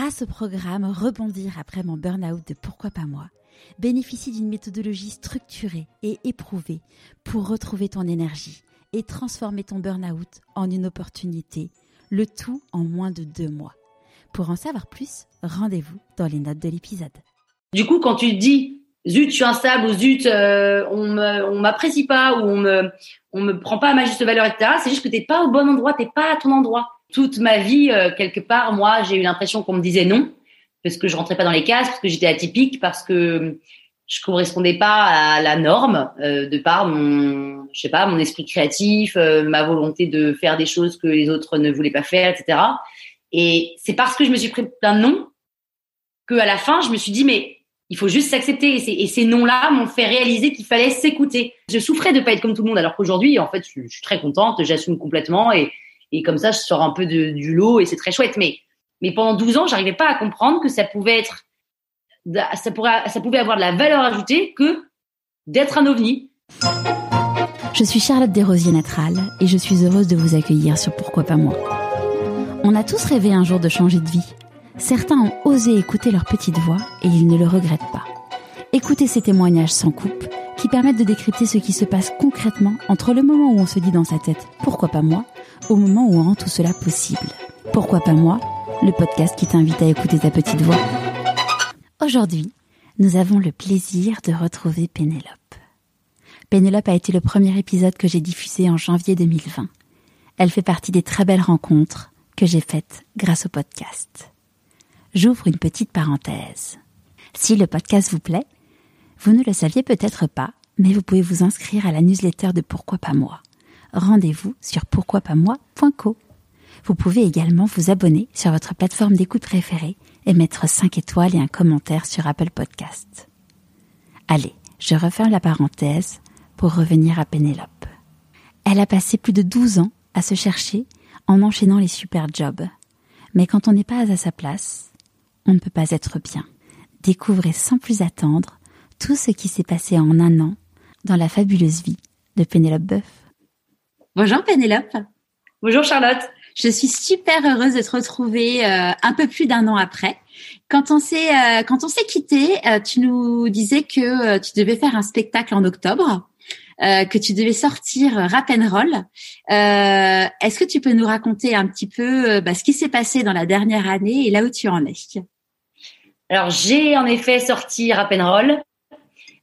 grâce au programme Rebondir après mon burn-out de Pourquoi pas moi, bénéficie d'une méthodologie structurée et éprouvée pour retrouver ton énergie et transformer ton burn-out en une opportunité, le tout en moins de deux mois. Pour en savoir plus, rendez-vous dans les notes de l'épisode. Du coup, quand tu dis zut, je suis instable ou zut, euh, on m'apprécie pas ou on me, me prend pas à ma juste valeur, etc. C'est juste que t'es pas au bon endroit, t'es pas à ton endroit. Toute ma vie, euh, quelque part, moi, j'ai eu l'impression qu'on me disait non parce que je rentrais pas dans les cases, parce que j'étais atypique, parce que je correspondais pas à la norme euh, de par mon, je sais pas, mon esprit créatif, euh, ma volonté de faire des choses que les autres ne voulaient pas faire, etc. Et c'est parce que je me suis pris plein de noms que à la fin, je me suis dit mais il faut juste s'accepter. Et, ces noms-là m'ont fait réaliser qu'il fallait s'écouter. Je souffrais de pas être comme tout le monde, alors qu'aujourd'hui, en fait, je, suis très contente, j'assume complètement et, et comme ça, je sors un peu du lot et c'est très chouette. Mais mais pendant 12 ans, j'arrivais pas à comprendre que ça pouvait être ça, ça pouvait avoir de la valeur ajoutée que d'être un ovni. Je suis Charlotte Desrosiers Natral et je suis heureuse de vous accueillir sur Pourquoi pas moi. On a tous rêvé un jour de changer de vie. Certains ont osé écouter leur petite voix et ils ne le regrettent pas. Écoutez ces témoignages sans coupe qui permettent de décrypter ce qui se passe concrètement entre le moment où on se dit dans sa tête pourquoi pas moi au moment où on rend tout cela possible. Pourquoi pas moi Le podcast qui t'invite à écouter ta petite voix. Aujourd'hui, nous avons le plaisir de retrouver Pénélope. Pénélope a été le premier épisode que j'ai diffusé en janvier 2020. Elle fait partie des très belles rencontres que j'ai faites grâce au podcast. J'ouvre une petite parenthèse. Si le podcast vous plaît, vous ne le saviez peut-être pas, mais vous pouvez vous inscrire à la newsletter de Pourquoi pas moi. Rendez-vous sur pourquoipasmoi.co. Vous pouvez également vous abonner sur votre plateforme d'écoute préférée et mettre 5 étoiles et un commentaire sur Apple Podcast. Allez, je referme la parenthèse pour revenir à Pénélope. Elle a passé plus de 12 ans à se chercher en enchaînant les super jobs. Mais quand on n'est pas à sa place, on ne peut pas être bien. Découvrez sans plus attendre tout ce qui s'est passé en un an dans la fabuleuse vie de Pénélope Boeuf. Bonjour Pénélope. Bonjour Charlotte. Je suis super heureuse de te retrouver euh, un peu plus d'un an après. Quand on s'est euh, quand on s'est quitté, euh, tu nous disais que tu devais faire un spectacle en octobre, que tu devais sortir rap and roll. Est-ce que tu peux nous raconter un petit peu bah, ce qui s'est passé dans la dernière année et là où tu en es? Alors j'ai en effet sorti rap and roll,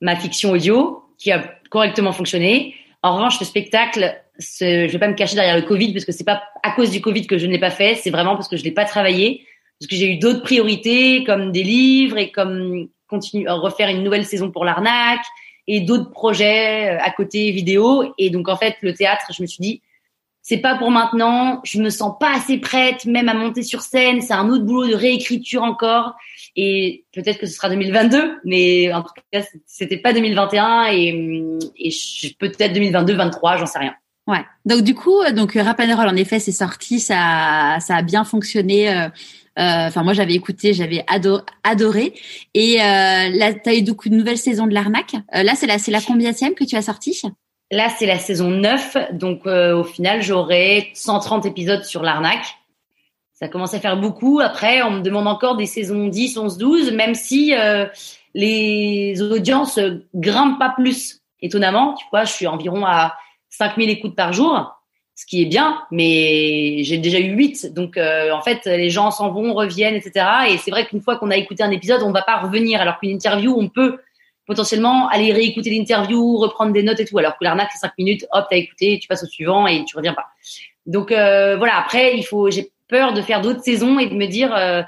ma fiction audio qui a correctement fonctionné. En revanche, le spectacle je vais pas me cacher derrière le Covid parce que c'est pas à cause du Covid que je ne l'ai pas fait, c'est vraiment parce que je l'ai pas travaillé, parce que j'ai eu d'autres priorités comme des livres et comme continuer refaire une nouvelle saison pour l'arnaque et d'autres projets euh, à côté vidéo et donc en fait le théâtre, je me suis dit c'est pas pour maintenant, je me sens pas assez prête même à monter sur scène, c'est un autre boulot de réécriture encore et peut-être que ce sera 2022 mais en tout cas c'était pas 2021 et, et peut-être 2022 23, j'en sais rien. Ouais. Donc du coup, euh, donc Rap en effet, c'est sorti, ça, ça a bien fonctionné. Euh, euh, enfin, moi, j'avais écouté, j'avais adoré. Et là, tu as eu donc une nouvelle saison de l'arnaque. là, c'est la, c'est la combienième que tu as sorti? Là, c'est la saison 9. Donc, au final, j'aurai 130 épisodes sur l'arnaque. Ça commence à faire beaucoup. Après, on me demande encore des saisons 10, 11, 12, même si les audiences grimpent pas plus. Étonnamment, tu vois, je suis environ à 5000 écoutes par jour, ce qui est bien, mais j'ai déjà eu 8. Donc, euh, en fait, les gens s'en vont, reviennent, etc. Et c'est vrai qu'une fois qu'on a écouté un épisode, on ne va pas revenir. Alors qu'une interview, on peut potentiellement aller réécouter l'interview, reprendre des notes et tout. Alors que l'arnaque, c'est 5 minutes, hop, t'as écouté, tu passes au suivant et tu reviens pas. Donc, euh, voilà. Après, il faut, j'ai peur de faire d'autres saisons et de me dire, euh,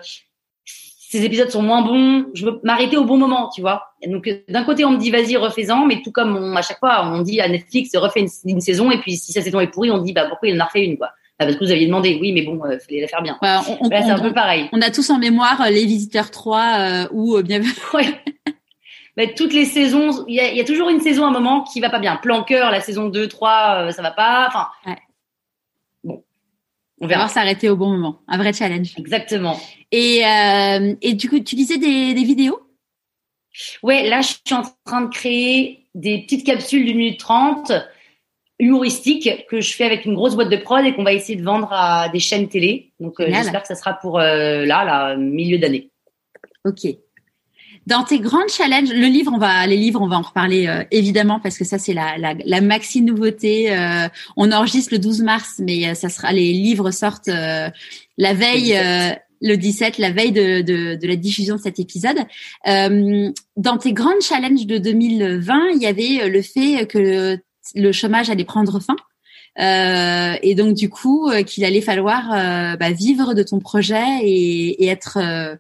ces épisodes sont moins bons, je veux m'arrêter au bon moment, tu vois. donc euh, d'un côté on me dit vas-y refais-en, mais tout comme à chaque fois on dit à Netflix refais une, saison et puis si sa saison est pourrie on dit bah pourquoi il en a refait une quoi. Bah, parce que vous aviez demandé, oui mais bon, il euh, fallait la faire bien. on, c'est un peu pareil. On a tous en mémoire euh, les Visiteurs 3 ou bien. ouais. toutes les saisons, il y a, y a, toujours une saison à un moment qui va pas bien. Plan cœur, la saison 2, 3, ça va pas. Enfin, ouais. On verra s'arrêter au bon moment. Un vrai challenge. Exactement. Et, euh, et du coup, tu disais des, des vidéos? Ouais, là, je suis en train de créer des petites capsules d'une minute trente humoristique que je fais avec une grosse boîte de prod et qu'on va essayer de vendre à des chaînes télé. Donc euh, j'espère que ça sera pour là, là, milieu d'année. Ok. Dans tes grands challenges, le livre, on va, les livres, on va en reparler évidemment parce que ça c'est la, la, la, maxi nouveauté. on enregistre le 12 mars, mais ça sera les livres sortent la veille le 17, la veille de, de, de, la diffusion de cet épisode. Euh, dans tes grandes challenges de 2020, il y avait le fait que le, chômage allait prendre fin. Euh, et donc du coup euh, qu'il allait falloir euh, bah, vivre de ton projet et, et être euh,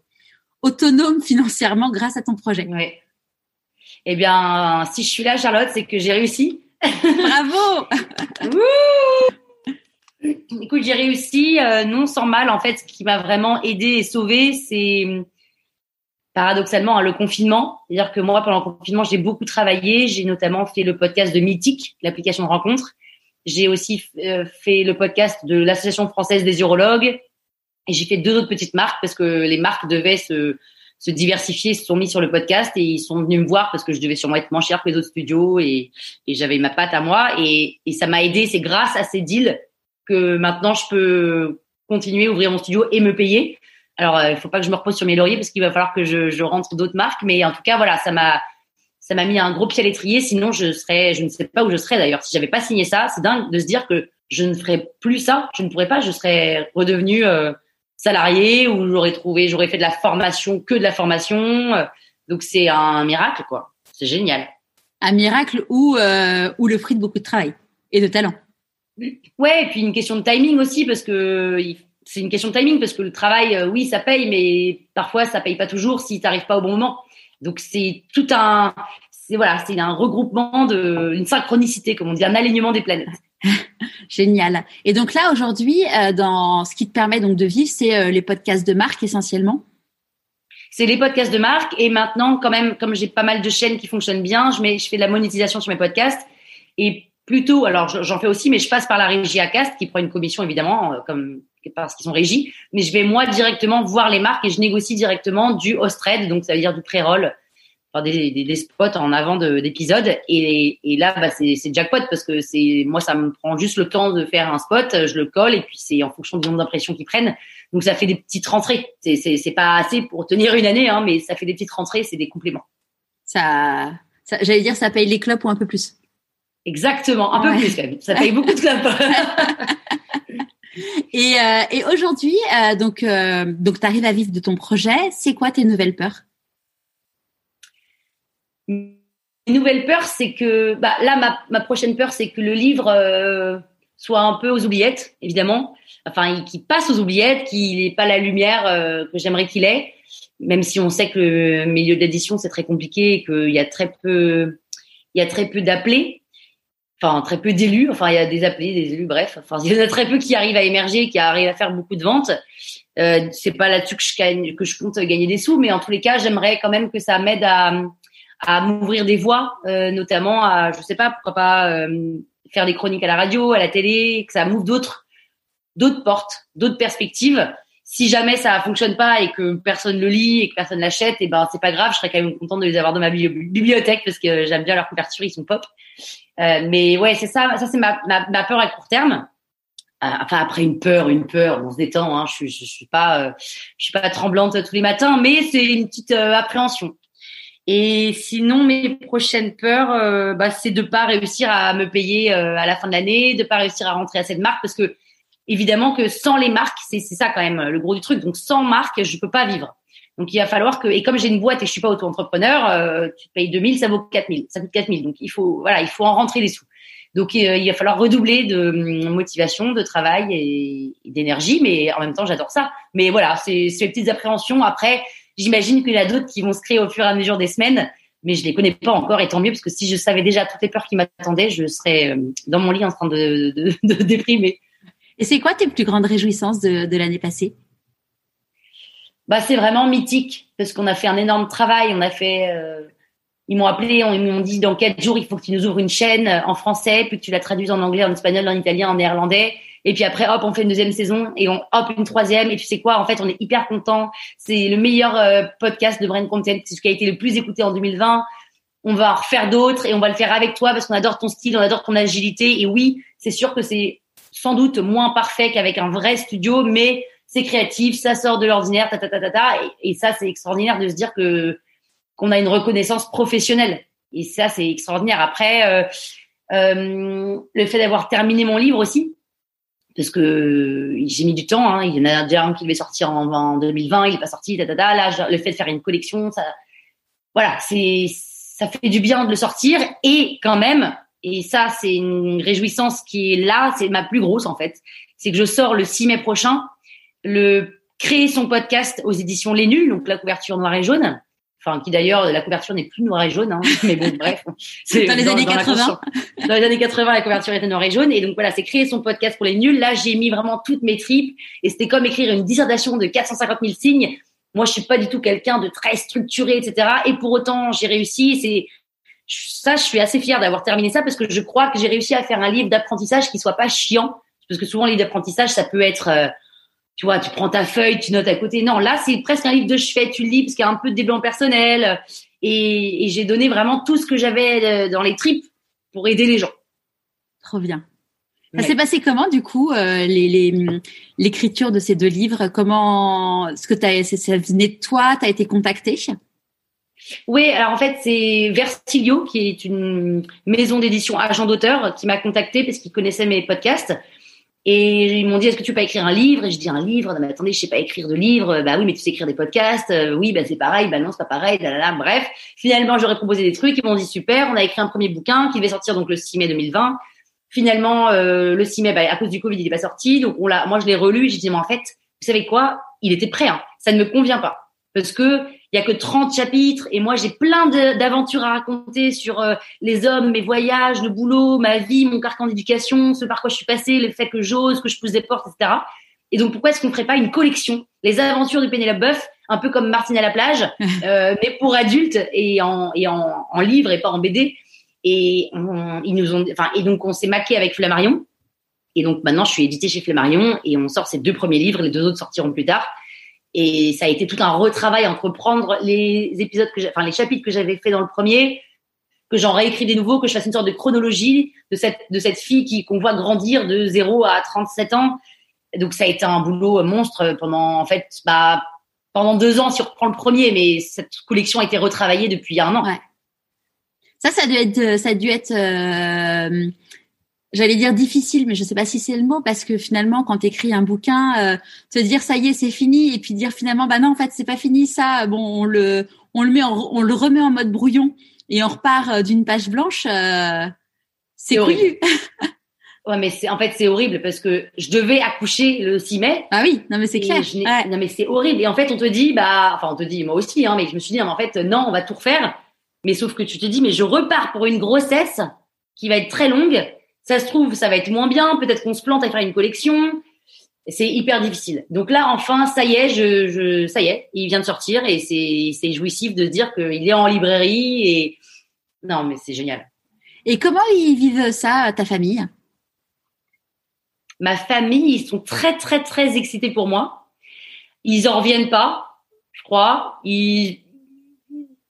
autonome financièrement grâce à ton projet. Oui. Eh bien, si je suis là, Charlotte, c'est que j'ai réussi. Bravo Écoute, j'ai réussi, euh, non sans mal. En fait, ce qui m'a vraiment aidé et sauvé, c'est paradoxalement hein, le confinement. C'est-à-dire que moi, pendant le confinement, j'ai beaucoup travaillé. J'ai notamment fait le podcast de Mythique, l'application de rencontre. J'ai aussi euh, fait le podcast de l'Association française des urologues. Et j'ai fait deux autres petites marques parce que les marques devaient se, diversifier, se sont mis sur le podcast et ils sont venus me voir parce que je devais sûrement être moins cher que les autres studios et, j'avais ma patte à moi. Et, ça m'a aidé. C'est grâce à ces deals que maintenant je peux continuer à ouvrir mon studio et me payer. Alors, euh, il faut pas que je me repose sur mes lauriers parce qu'il va falloir que je, rentre d'autres marques, mais en tout cas, voilà, ça m'a ça m'a mis un gros pied à l'étrier. Sinon, je serais, je ne sais pas où je serais d'ailleurs si j'avais pas signé ça. C'est dingue de se dire que je ne ferais plus ça. Je ne pourrais pas. Je serais redevenu euh, salarié ou j'aurais trouvé, j'aurais fait de la formation que de la formation. Donc c'est un miracle, quoi. C'est génial. Un miracle ou euh, ou le fruit de beaucoup de travail et de talent. Ouais, et puis une question de timing aussi, parce que c'est une question de timing, parce que le travail, euh, oui, ça paye, mais parfois ça paye pas toujours si tu n'arrives pas au bon moment. Donc c'est tout un, c'est voilà, c'est un regroupement de, une synchronicité, comme on dit, un alignement des planètes. Génial. Et donc là aujourd'hui, euh, dans ce qui te permet donc de vivre, c'est euh, les podcasts de marque essentiellement? C'est les podcasts de marque et maintenant quand même, comme j'ai pas mal de chaînes qui fonctionnent bien, je mets, je fais de la monétisation sur mes podcasts et plutôt, alors j'en fais aussi, mais je passe par la régie ACAST qui prend une commission évidemment, euh, comme parce qu'ils sont régis. Mais je vais moi directement voir les marques et je négocie directement du host-read, donc ça veut dire du pré-roll, enfin des, des, des, spots en avant d'épisodes. Et, et là, bah, c'est jackpot parce que c'est moi, ça me prend juste le temps de faire un spot, je le colle et puis c'est en fonction du nombre d'impressions qu'ils prennent. Donc ça fait des petites rentrées. C'est pas assez pour tenir une année, hein, mais ça fait des petites rentrées, c'est des compléments. Ça, ça j'allais dire, ça paye les clubs ou un peu plus. Exactement, un peu plus quand même. Ça paye beaucoup de clubs. et, euh, et aujourd'hui, euh, donc, euh, donc tu arrives à vivre de ton projet. C'est quoi tes nouvelles peurs? Mes nouvelles peurs, c'est que bah, là, ma, ma prochaine peur, c'est que le livre euh, soit un peu aux oubliettes, évidemment. Enfin, qu'il passe aux oubliettes, qu'il n'ait pas la lumière euh, que j'aimerais qu'il ait. Même si on sait que le milieu d'édition c'est très compliqué et qu'il y a très peu, il y a très peu d'appelés enfin très peu d'élus. Enfin, il y a des appelés, des élus, bref. Enfin, il y en a très peu qui arrivent à émerger, qui arrivent à faire beaucoup de ventes. Euh, c'est pas là-dessus que je gagne, que je compte gagner des sous, mais en tous les cas, j'aimerais quand même que ça m'aide à, à m'ouvrir des voies, euh, notamment à, je sais pas, pourquoi pas euh, faire des chroniques à la radio, à la télé, que ça m'ouvre d'autres, d'autres portes, d'autres perspectives. Si jamais ça fonctionne pas et que personne le lit et que personne l'achète, et eh ben c'est pas grave, je serais quand même contente de les avoir dans ma bibliothèque parce que j'aime bien leur couverture, ils sont pop. Euh, mais ouais, c'est ça. Ça c'est ma, ma, ma, peur à court terme. Euh, enfin après une peur, une peur, on se détend. Hein, je, je, je suis pas, euh, je suis pas tremblante tous les matins, mais c'est une petite appréhension. Et sinon, mes prochaines peurs, bah, c'est de pas réussir à me payer à la fin de l'année, de pas réussir à rentrer à cette marque, parce que évidemment que sans les marques, c'est ça quand même le gros du truc. Donc sans marque, je peux pas vivre. Donc, il va falloir que, et comme j'ai une boîte et je suis pas auto-entrepreneur, euh, tu payes 2000, ça vaut 4000, ça coûte 4000. Donc, il faut, voilà, il faut en rentrer les sous. Donc, euh, il va falloir redoubler de hum, motivation, de travail et, d'énergie, mais en même temps, j'adore ça. Mais voilà, c'est ces petites appréhensions. Après, j'imagine qu'il y en a d'autres qui vont se créer au fur et à mesure des semaines, mais je les connais pas encore et tant mieux parce que si je savais déjà toutes les peurs qui m'attendaient, je serais euh, dans mon lit en train de, de, de déprimer. Et c'est quoi tes plus grandes réjouissances de, de l'année passée? Bah, c'est vraiment mythique parce qu'on a fait un énorme travail. On a fait, euh, ils m'ont appelé, ils m'ont dit dans quel jours il faut que tu nous ouvres une chaîne en français, puis que tu la traduises en anglais, en espagnol, en italien, en néerlandais. Et puis après, hop, on fait une deuxième saison et on hop une troisième. Et tu sais quoi En fait, on est hyper content. C'est le meilleur euh, podcast de Brain Content, c'est ce qui a été le plus écouté en 2020. on va en refaire d'autres et on va le faire avec toi parce qu'on adore ton style, on adore ton agilité. Et oui, c'est sûr que c'est sans doute moins parfait qu'avec un vrai studio, mais c'est créatif, ça sort de l'ordinaire, ta ta ta ta ta. Et, ça, c'est extraordinaire de se dire que qu'on a une reconnaissance professionnelle. Et ça, c'est extraordinaire. Après, euh, euh, le fait d'avoir terminé mon livre aussi, parce que j'ai mis du temps. Hein. Il y en a déjà un qui devait sortir en, en 2020, il n'est pas sorti. Ta. Là, le fait de faire une collection, ça, voilà, c'est ça fait du bien de le sortir et quand même, et ça c'est une réjouissance qui est là, c'est ma plus grosse en fait, c'est que je sors le 6 mai prochain le créer son podcast aux éditions Les Nuls, donc la couverture noire et jaune. Enfin, qui d'ailleurs, la couverture n'est plus noire et jaune, hein, mais bon, bref. C'est dans les années 80. Dans les années 80, la couverture était noire et jaune. Et donc voilà, c'est créer son podcast pour les nuls. Là, j'ai mis vraiment toutes mes tripes. Et c'était comme écrire une dissertation de 450 000 signes moi, je suis pas du tout quelqu'un de très structuré, etc. Et pour autant, j'ai réussi. C'est ça, je suis assez fière d'avoir terminé ça parce que je crois que j'ai réussi à faire un livre d'apprentissage qui soit pas chiant. Parce que souvent, les livre d'apprentissage, ça peut être, euh, tu vois, tu prends ta feuille, tu notes à côté. Non, là, c'est presque un livre de chevet. Tu le lis parce qu'il y a un peu de développement personnel. Et, et j'ai donné vraiment tout ce que j'avais euh, dans les tripes pour aider les gens. Trop bien. Ça s'est passé comment du coup euh, l'écriture de ces deux livres? Comment ce que as, ça venait de toi? T'as été contacté Oui, alors en fait c'est Versilio qui est une maison d'édition agent d'auteur qui m'a contacté parce qu'ils connaissaient mes podcasts et ils m'ont dit est-ce que tu peux écrire un livre? Et je dis un livre? Non mais attendez, je sais pas écrire de livre. Bah oui, mais tu sais écrire des podcasts. Euh, oui, bah c'est pareil. Bah non, c'est pas pareil. Bref, finalement j'aurais proposé des trucs. Ils m'ont dit super. On a écrit un premier bouquin qui devait sortir donc le 6 mai 2020 Finalement, euh, le 6 mai, bah, à cause du Covid, il n'est pas sorti. Donc, on l'a, moi, je l'ai relu. J'ai dit, mais en fait, vous savez quoi? Il était prêt. Hein. Ça ne me convient pas parce que il y a que 30 chapitres et moi, j'ai plein d'aventures à raconter sur euh, les hommes, mes voyages, le boulot, ma vie, mon carcan d'éducation, ce par quoi je suis passée, le fait que j'ose, que je pousse des portes, etc. Et donc, pourquoi est-ce qu'on ne ferait pas une collection Les aventures de Pénélope Boeuf, un peu comme Martine à la plage, euh, mais pour adultes et en, et en, en livre et pas en BD. Et ils nous ont, enfin, et donc on s'est maqué avec Flammarion. Et donc maintenant, je suis édité chez Flammarion et on sort ces deux premiers livres. Les deux autres sortiront plus tard. Et ça a été tout un retravail entre prendre les épisodes que, enfin, les chapitres que j'avais fait dans le premier, que j'en réécris des nouveaux, que je fasse une sorte de chronologie de cette, de cette fille qui, qu'on voit grandir de 0 à 37 ans. Donc ça a été un boulot monstre pendant, en fait, bah, pendant deux ans si on reprend le premier, mais cette collection a été retravaillée depuis un an. Ouais. Ça, ça a dû être, ça a dû être, euh, j'allais dire difficile, mais je sais pas si c'est le mot parce que finalement, quand tu écris un bouquin, euh, te dire ça y est, c'est fini, et puis dire finalement, bah non, en fait, c'est pas fini ça. Bon, on le, on le met, on le remet en mode brouillon et on repart euh, d'une page blanche. c'est horrible. Ouais, mais c'est en fait c'est horrible parce que je devais accoucher le 6 mai. Ah oui, non mais c'est clair. Non mais c'est horrible et en fait on te dit bah enfin on te dit moi aussi hein mais je me suis dit en fait non on va tout refaire mais sauf que tu te dis, mais je repars pour une grossesse qui va être très longue. Ça se trouve, ça va être moins bien. Peut-être qu'on se plante à faire une collection. C'est hyper difficile. Donc là, enfin, ça y est, je, je, ça y est, il vient de sortir et c'est, jouissif de se dire qu'il est en librairie et non, mais c'est génial. Et comment ils vivent ça, ta famille? Ma famille, ils sont très, très, très excités pour moi. Ils en reviennent pas, je crois. Ils,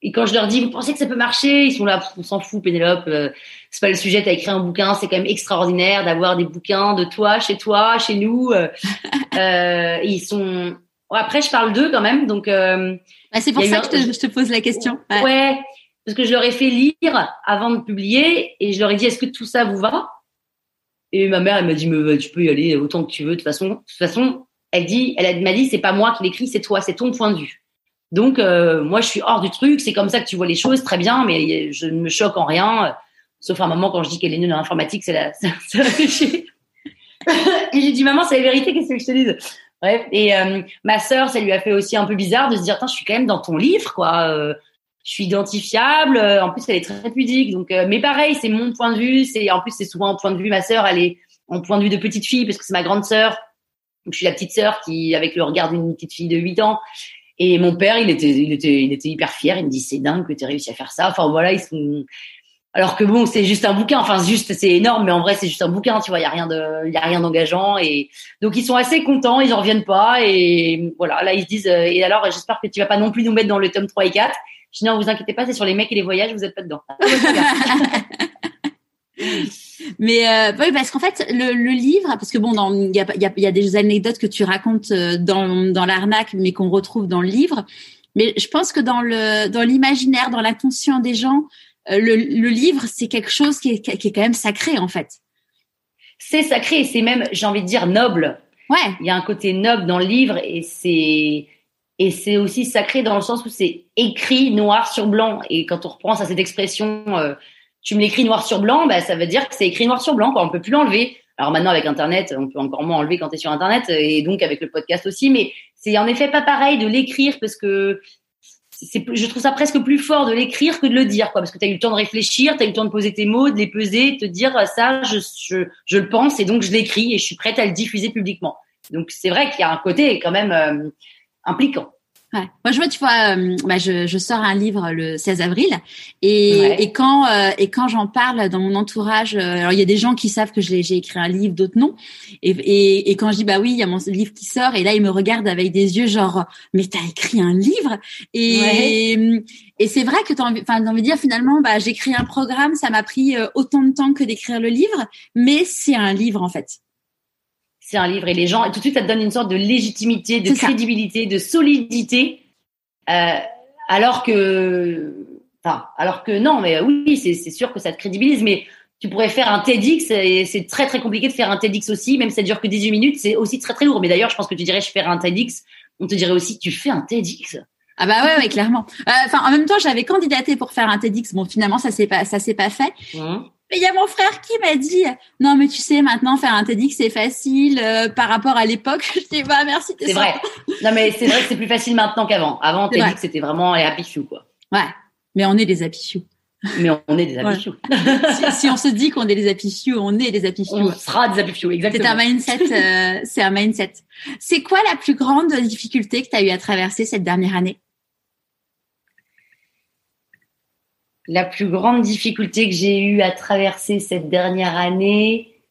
et quand je leur dis, vous pensez que ça peut marcher? Ils sont là, on s'en fout, Pénélope. Euh, c'est pas le sujet. T'as écrit un bouquin, c'est quand même extraordinaire d'avoir des bouquins de toi, chez toi, chez nous. Euh, euh ils sont. après, je parle d'eux quand même, donc. Euh, ah, c'est pour ça que je te, pose la question. Ouais. parce que je leur ai fait lire avant de publier et je leur ai dit, est-ce que tout ça vous va? Et ma mère, elle m'a dit, mais tu peux y aller autant que tu veux. De toute façon, de toute façon, elle dit, elle m'a dit, c'est pas moi qui l'écris, c'est toi, c'est ton point de vue. Donc, euh, moi, je suis hors du truc. C'est comme ça que tu vois les choses, très bien, mais je ne me choque en rien. Sauf un moment, quand je dis qu'elle est nulle en informatique, c'est la, Et j'ai dit, maman, c'est la vérité, qu'est-ce que je te dis Bref. Et euh, ma sœur, ça lui a fait aussi un peu bizarre de se dire, je suis quand même dans ton livre, quoi. Euh, je suis identifiable. En plus, elle est très pudique. Donc, mais pareil, c'est mon point de vue. C'est en plus, c'est souvent un point de vue. Ma sœur, elle est en point de vue de petite fille parce que c'est ma grande sœur. Donc, je suis la petite sœur qui, avec le regard d'une petite fille de 8 ans. Et mon père, il était, il était, il était hyper fier. Il me dit, c'est dingue que tu aies réussi à faire ça. Enfin, voilà, ils sont, alors que bon, c'est juste un bouquin. Enfin, juste, c'est énorme, mais en vrai, c'est juste un bouquin. Tu vois, il y a rien de, il y a rien d'engageant. Et donc, ils sont assez contents. Ils en reviennent pas. Et voilà, là, ils se disent, euh, et alors, j'espère que tu vas pas non plus nous mettre dans le tome 3 et 4. Je dis non, vous inquiétez pas, c'est sur les mecs et les voyages, vous êtes pas dedans. Mais euh, oui, parce qu'en fait, le, le, livre, parce que bon, il y a, y, a, y a, des anecdotes que tu racontes euh, dans, dans l'arnaque, mais qu'on retrouve dans le livre. Mais je pense que dans le dans l'imaginaire, dans l'inconscient des gens, euh, le, le, livre, c'est quelque chose qui est, qui est quand même sacré en fait. C'est sacré, c'est même, j'ai envie de dire, noble. Ouais. Il y a un côté noble dans le livre et c'est et c'est aussi sacré dans le sens où c'est écrit noir sur blanc. Et quand on reprend à cette expression, euh, tu me l'écris noir sur blanc, bah, ça veut dire que c'est écrit noir sur blanc. Quoi. On peut plus l'enlever. Alors maintenant avec Internet, on peut encore moins enlever quand tu es sur Internet et donc avec le podcast aussi. Mais c'est en effet pas pareil de l'écrire parce que je trouve ça presque plus fort de l'écrire que de le dire, quoi, parce que tu as eu le temps de réfléchir, tu as eu le temps de poser tes mots, de les peser, de te dire ça, je, je, je le pense et donc je l'écris et je suis prête à le diffuser publiquement. Donc c'est vrai qu'il y a un côté quand même euh, impliquant. Ouais. Moi, je vois, tu vois, euh, bah, je, je, sors un livre le 16 avril et, ouais. et quand euh, et quand j'en parle dans mon entourage, euh, alors il y a des gens qui savent que j'ai écrit un livre, d'autres non. Et, et, et, quand je dis bah oui, il y a mon livre qui sort et là ils me regardent avec des yeux genre mais t'as écrit un livre? Et ouais. et c'est vrai que t'as envie, enfin envie de dire finalement bah j'écris un programme, ça m'a pris autant de temps que d'écrire le livre, mais c'est un livre en fait c'est un livre et les gens, et tout de suite, ça te donne une sorte de légitimité, de crédibilité, de solidité, euh, alors que, enfin, alors que non, mais oui, c'est sûr que ça te crédibilise, mais tu pourrais faire un TEDx et c'est très très compliqué de faire un TEDx aussi, même si ça dure que 18 minutes, c'est aussi très très lourd. Mais d'ailleurs, je pense que tu dirais, je fais un TEDx, on te dirait aussi, tu fais un TEDx. Ah bah ouais, ouais clairement. Enfin, euh, en même temps, j'avais candidaté pour faire un TEDx. Bon, finalement, ça s'est pas, ça s'est pas fait. Mmh. Mais il y a mon frère qui m'a dit non mais tu sais maintenant faire un TEDx c'est facile euh, par rapport à l'époque. Je dis bah merci. C'est vrai. Non mais c'est vrai que c'est plus facile maintenant qu'avant. Avant, TEDx c'était vraiment les happy few quoi. Ouais. Mais on est des happy few. Mais on est des happy few. si, si, on se dit qu'on est des happy few, on est des happy few. On sera des happy few, exactement. C'est un mindset. Euh, c'est un mindset. C'est quoi la plus grande difficulté que tu as eu à traverser cette dernière année? La plus grande difficulté que j'ai eu à traverser cette dernière année,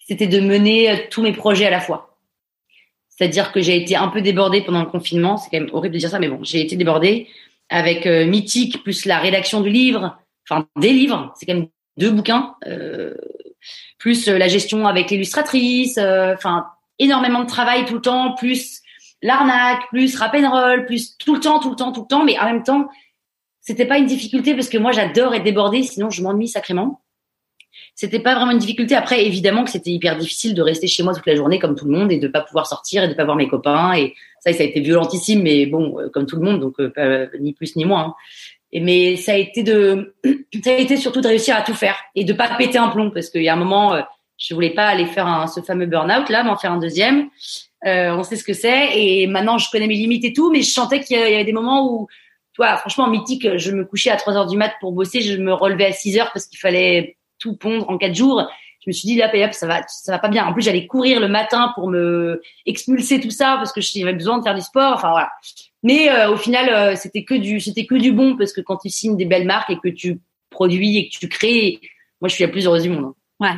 c'était de mener euh, tous mes projets à la fois. C'est-à-dire que j'ai été un peu débordée pendant le confinement. C'est quand même horrible de dire ça, mais bon, j'ai été débordée avec euh, Mythique plus la rédaction du livre, enfin des livres. C'est quand même deux bouquins, euh, plus la gestion avec l'illustratrice, enfin énormément de travail tout le temps, plus l'arnaque, plus rap and roll, plus tout le temps, tout le temps, tout le temps, mais en même temps c'était pas une difficulté parce que moi j'adore être débordée, sinon je m'ennuie sacrément. C'était pas vraiment une difficulté. Après, évidemment que c'était hyper difficile de rester chez moi toute la journée comme tout le monde et de pas pouvoir sortir et de pas voir mes copains. Et ça, ça a été violentissime, mais bon, euh, comme tout le monde, donc euh, ni plus ni moins. Hein. Mais ça a été de, ça a été surtout de réussir à tout faire et de pas péter un plomb parce qu'il y a un moment, euh, je voulais pas aller faire un, ce fameux burn-out là, m'en faire un deuxième. Euh, on sait ce que c'est et maintenant je connais mes limites et tout, mais je sentais qu'il y avait des moments où vois, franchement, mythique, je me couchais à 3 heures du mat pour bosser, je me relevais à 6 heures parce qu'il fallait tout pondre en 4 jours. Je me suis dit, là, hop, ça va, ça va pas bien. En plus, j'allais courir le matin pour me expulser tout ça parce que j'avais besoin de faire du sport. Enfin, voilà. Mais euh, au final, euh, c'était que du, c'était que du bon parce que quand tu signes des belles marques et que tu produis et que tu crées, moi, je suis la plus heureuse du monde. Hein. Ouais.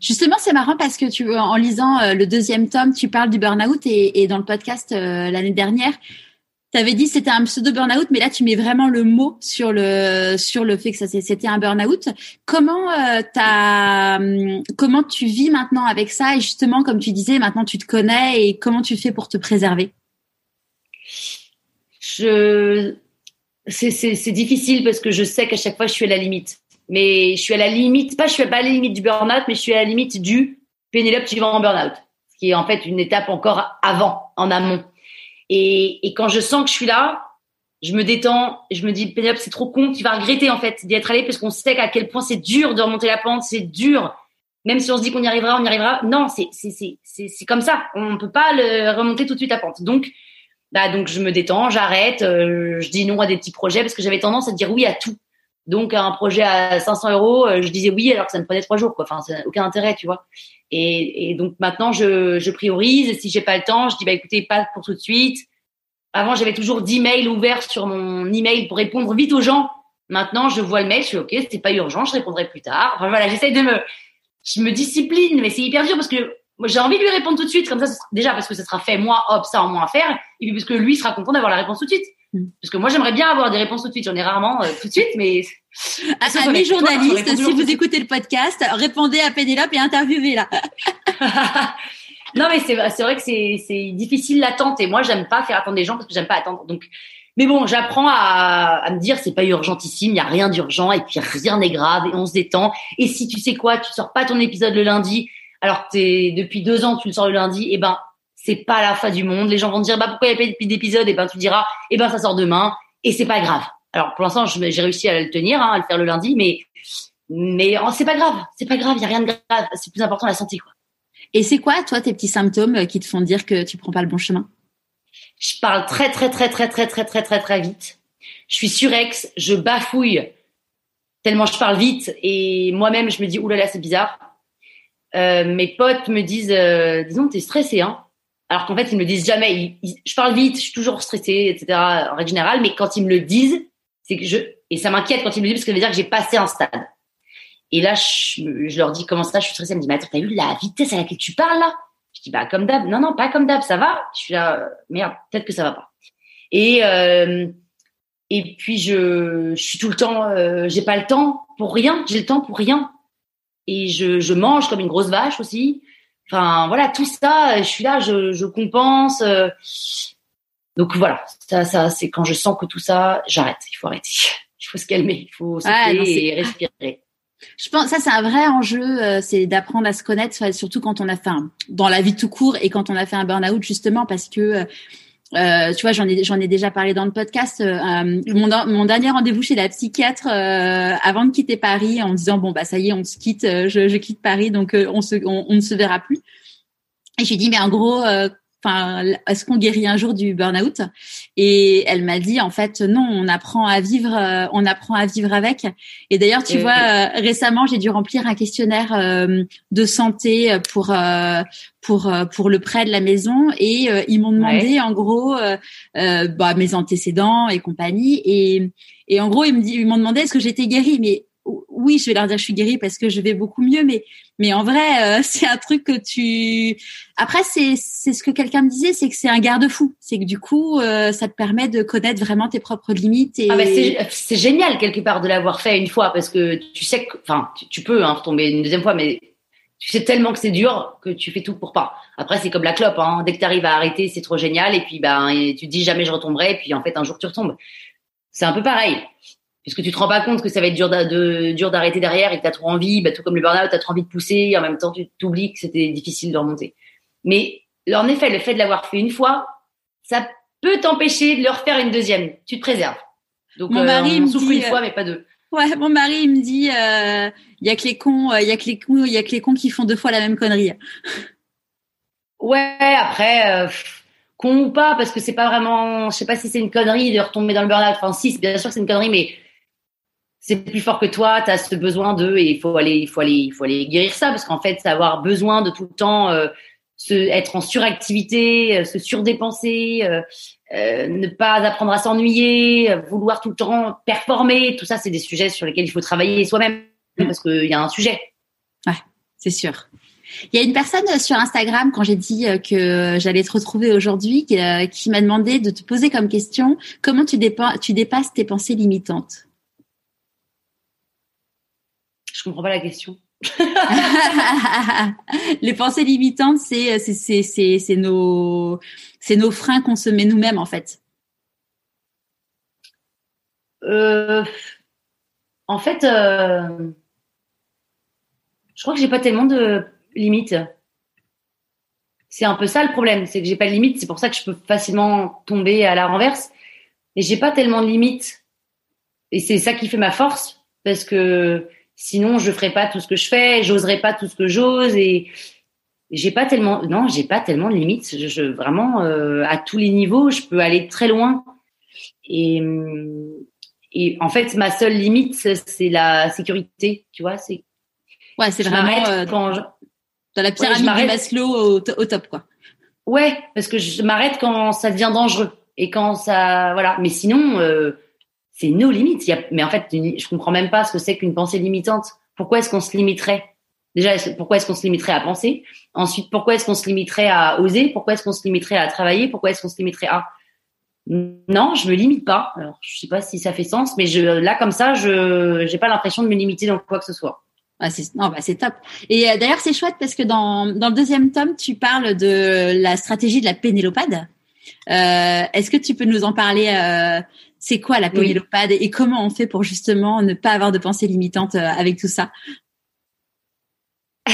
Justement, c'est marrant parce que tu, en lisant euh, le deuxième tome, tu parles du burn-out et, et dans le podcast euh, l'année dernière, tu avais dit c'était un pseudo burn-out, mais là tu mets vraiment le mot sur le sur le fait que ça c'était un burn-out. Comment euh, hum, comment tu vis maintenant avec ça? Et justement comme tu disais maintenant tu te connais et comment tu fais pour te préserver? C'est difficile parce que je sais qu'à chaque fois je suis à la limite. Mais je suis à la limite, pas je suis pas à la limite du burn-out, mais je suis à la limite du Pénélope tu vas en burn-out, ce qui est en fait une étape encore avant, en amont. Et, et, quand je sens que je suis là, je me détends je me dis, Pénélope, c'est trop con, tu vas regretter en fait d'y être allé parce qu'on sait à quel point c'est dur de remonter la pente, c'est dur. Même si on se dit qu'on y arrivera, on y arrivera. Non, c'est c'est comme ça. On peut pas le remonter tout de suite la pente. Donc, bah donc je me détends, j'arrête, euh, je dis non à des petits projets parce que j'avais tendance à dire oui à tout. Donc un projet à 500 euros, euh, je disais oui alors que ça me prenait trois jours. Quoi. Enfin, ça aucun intérêt, tu vois. Et, et, donc maintenant, je, je priorise. Si j'ai pas le temps, je dis bah écoutez, pas pour tout de suite. Avant, j'avais toujours 10 mails ouverts sur mon email pour répondre vite aux gens. Maintenant, je vois le mail, je suis ok, c'est pas urgent, je répondrai plus tard. Enfin voilà, j'essaye de me, je me discipline, mais c'est hyper dur parce que j'ai envie de lui répondre tout de suite, comme ça, déjà parce que ça sera fait, moi, hop, ça en moins à faire, et puis parce que lui sera content d'avoir la réponse tout de suite. Mm. Parce que moi, j'aimerais bien avoir des réponses tout de suite. J'en ai rarement euh, tout de suite, mais. À, mes journalistes, si vous écoutez le podcast, répondez à Pénélope et interviewez-la. non, mais c'est vrai que c'est difficile l'attente et moi, j'aime pas faire attendre les gens parce que j'aime pas attendre. Donc, mais bon, j'apprends à, à me dire c'est pas urgentissime, il y a rien d'urgent et puis rien n'est grave et on se détend. Et si tu sais quoi, tu sors pas ton épisode le lundi, alors que depuis deux ans tu le sors le lundi, et eh ben c'est pas la fin du monde. Les gens vont te dire bah pourquoi il n'y a pas d'épisode? Et ben tu diras et eh ben ça sort demain et c'est pas grave. Alors pour l'instant j'ai réussi à le tenir, hein, à le faire le lundi, mais mais oh, c'est pas grave, c'est pas grave, il y a rien de grave. C'est plus important la santé quoi. Et c'est quoi toi tes petits symptômes euh, qui te font dire que tu prends pas le bon chemin? Je parle très très très très très très très très très vite. Je suis surex, je bafouille tellement je parle vite et moi-même je me dis oulala c'est bizarre. Euh, mes potes me disent, euh, disons, t'es stressé, hein. Alors qu'en fait, ils me disent jamais. je parle vite, je suis toujours stressée, etc. En règle générale, mais quand ils me le disent, c'est que je et ça m'inquiète quand ils me le disent parce que ça veut dire que j'ai passé un stade. Et là, je, leur dis comment ça, je suis stressée. Elle me dit, mais attends, t'as vu la vitesse à laquelle tu parles là? Je dis, bah comme d'hab. Non, non, pas comme d'hab, ça va. Je suis là, merde, peut-être que ça va pas. Et euh, et puis je, je suis tout le temps, euh, j'ai pas le temps pour rien. J'ai le temps pour rien et je, je, mange comme une grosse vache aussi. Enfin voilà, tout ça, je suis là, je, je compense. Euh. Donc voilà, ça, ça c'est quand je sens que tout ça, j'arrête. Il faut arrêter. Il faut se calmer, il faut se et respirer. Je pense ça c'est un vrai enjeu, euh, c'est d'apprendre à se connaître, surtout quand on a fait un, dans la vie tout court et quand on a fait un burn-out justement parce que euh, euh, tu vois, j'en ai j'en ai déjà parlé dans le podcast. Euh, euh mon, mon dernier rendez-vous chez la psychiatre euh, avant de quitter Paris, en disant bon bah ça y est, on se quitte, je, je quitte Paris, donc on se on, on, ne se verra plus. Et j'ai dit mais en gros enfin, est-ce qu'on guérit un jour du burn-out? Et elle m'a dit, en fait, non, on apprend à vivre, euh, on apprend à vivre avec. Et d'ailleurs, tu vois, euh, récemment, j'ai dû remplir un questionnaire euh, de santé pour pour pour le prêt de la maison, et ils m'ont demandé, en gros, bah, mes antécédents et compagnie. Et et en gros, ils m'ont demandé est-ce que j'étais guérie, mais oui, je vais leur dire je suis guérie parce que je vais beaucoup mieux, mais mais en vrai, euh, c'est un truc que tu. Après, c'est c'est ce que quelqu'un me disait, c'est que c'est un garde-fou. C'est que du coup, euh, ça te permet de connaître vraiment tes propres limites. Et... Ah c'est génial quelque part de l'avoir fait une fois parce que tu sais que, enfin, tu, peux hein, tomber une deuxième fois, mais tu sais tellement que c'est dur que tu fais tout pour pas. Après, c'est comme la clope. Hein. Dès que tu arrives à arrêter, c'est trop génial. Et puis, ben, tu te dis jamais je retomberai. Et puis, en fait, un jour, tu retombes. C'est un peu pareil puisque tu te rends pas compte que ça va être dur de, dur d'arrêter derrière et que tu as trop envie, bah, tout comme le burn-out, tu as trop envie de pousser et en même temps tu t'oublies que c'était difficile de remonter. Mais en effet, le fait de l'avoir fait une fois, ça peut t'empêcher de le refaire une deuxième. Tu te préserves. Donc mon mari euh, me souffre une fois, euh, mais pas deux. Ouais, mon mari il me dit, il euh, y a que les cons, il y a que les cons, il y a que les cons qui font deux fois la même connerie. Ouais, après. Euh, con ou pas, parce que c'est pas vraiment, je sais pas si c'est une connerie de retomber dans le burn-out. Enfin, si, bien sûr que c'est une connerie, mais c'est plus fort que toi, tu as ce besoin d'eux et il faut aller, il faut aller, il faut aller guérir ça parce qu'en fait, avoir besoin de tout le temps euh, se, être en suractivité, euh, se surdépenser, euh, ne pas apprendre à s'ennuyer, vouloir tout le temps performer, tout ça, c'est des sujets sur lesquels il faut travailler soi-même parce qu'il y a un sujet. Ouais, c'est sûr. Il y a une personne sur Instagram, quand j'ai dit que j'allais te retrouver aujourd'hui, qui, m'a demandé de te poser comme question comment tu, tu dépasses tes pensées limitantes? Je comprends pas la question. les pensées limitantes, c'est c'est c'est c'est nos c'est nos freins qu'on se met nous-mêmes en fait. Euh, en fait, euh, je crois que j'ai pas tellement de limites. C'est un peu ça le problème, c'est que j'ai pas de limites. C'est pour ça que je peux facilement tomber à la renverse. Et j'ai pas tellement de limites. Et c'est ça qui fait ma force, parce que Sinon, je ferais pas tout ce que je fais, j'oserais pas tout ce que j'ose et j'ai pas tellement, non, j'ai pas tellement de limites. Je, vraiment, euh, à tous les niveaux, je peux aller très loin. Et, et en fait, ma seule limite, c'est la sécurité. Tu vois, c'est. Ouais, c'est vraiment euh, quand je... dans la pyramide ouais, Maslow au, au, top, quoi. Ouais, parce que je m'arrête quand ça devient dangereux et quand ça, voilà. Mais sinon. Euh, c'est nos limites. mais en fait, je comprends même pas ce que c'est qu'une pensée limitante. Pourquoi est-ce qu'on se limiterait? Déjà, pourquoi est-ce qu'on se limiterait à penser? Ensuite, pourquoi est-ce qu'on se limiterait à oser? Pourquoi est-ce qu'on se limiterait à travailler? Pourquoi est-ce qu'on se limiterait à? Non, je me limite pas. Alors, je sais pas si ça fait sens, mais je, là, comme ça, je j'ai pas l'impression de me limiter dans quoi que ce soit. Ah, c'est, non, bah, c'est top. Et euh, d'ailleurs, c'est chouette parce que dans, dans le deuxième tome, tu parles de la stratégie de la pénélopade. Euh, est-ce que tu peux nous en parler euh, C'est quoi la pénélopade et comment on fait pour justement ne pas avoir de pensée limitante euh, avec tout ça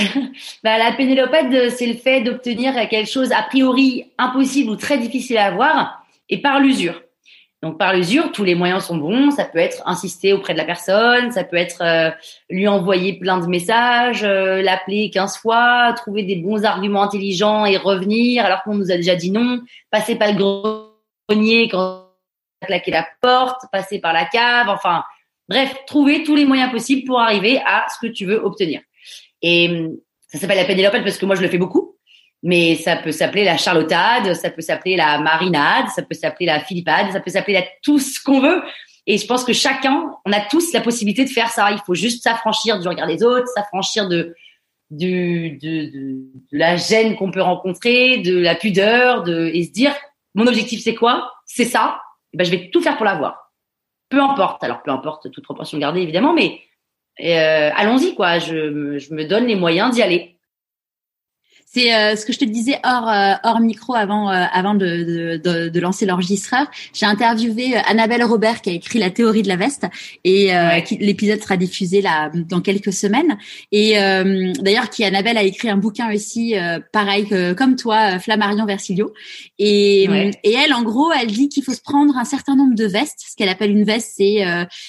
bah, la pénélopade, c'est le fait d'obtenir quelque chose a priori impossible ou très difficile à avoir et par l'usure. Donc par l'usure, tous les moyens sont bons. Ça peut être insister auprès de la personne, ça peut être euh, lui envoyer plein de messages, euh, l'appeler 15 fois, trouver des bons arguments intelligents et revenir alors qu'on nous a déjà dit non, passer par le grenier quand claqué la porte, passer par la cave, enfin bref, trouver tous les moyens possibles pour arriver à ce que tu veux obtenir. Et ça s'appelle la pénélopade parce que moi je le fais beaucoup mais ça peut s'appeler la charlotade, ça peut s'appeler la marinade, ça peut s'appeler la philippade, ça peut s'appeler tout ce qu'on veut. Et je pense que chacun, on a tous la possibilité de faire ça. Il faut juste s'affranchir du regard des autres, s'affranchir de, de, de, de, la gêne qu'on peut rencontrer, de la pudeur, de, et se dire, mon objectif c'est quoi? C'est ça. Et ben, je vais tout faire pour l'avoir. Peu importe. Alors, peu importe, toute proportion gardée évidemment, mais euh, allons-y quoi. Je me donne les moyens d'y aller. C'est euh, ce que je te disais hors euh, hors micro avant euh, avant de, de, de, lancer l'enregistreur. J'ai interviewé Annabelle Robert qui a écrit la théorie de la veste et l'épisode sera diffusé là dans quelques semaines. Et d'ailleurs, qui Annabelle a écrit un bouquin aussi pareil que, comme toi, Flammarion Versilio. Et et elle, en gros, elle dit qu'il faut se prendre un certain nombre de vestes. Ce qu'elle appelle une veste, c'est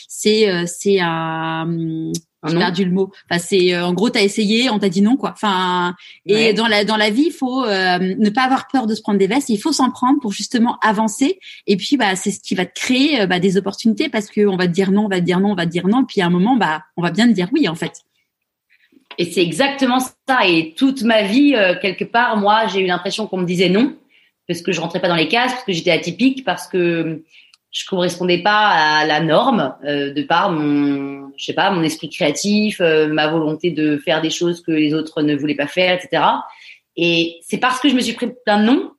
c'est c'est un j'ai perdu le mot. Enfin, c'est euh, en gros, t'as essayé, on t'a dit non, quoi. Enfin, et dans la dans la vie, il faut euh, ne pas avoir peur de se prendre des vestes. Il faut s'en prendre pour justement avancer. Et puis, bah, c'est ce qui va te créer euh, bah, des opportunités parce que on va te dire non, on va te dire non, on va te dire non. Puis à un moment, bah, on va bien te dire oui, en fait. Et c'est exactement ça. Et toute ma vie, quelque part, moi, j'ai eu l'impression qu'on me disait non parce que je rentrais pas dans les cases, parce que j'étais atypique, parce que je correspondais pas à la norme euh, de par mon je sais pas mon esprit créatif euh, ma volonté de faire des choses que les autres ne voulaient pas faire etc et c'est parce que je me suis pris plein de noms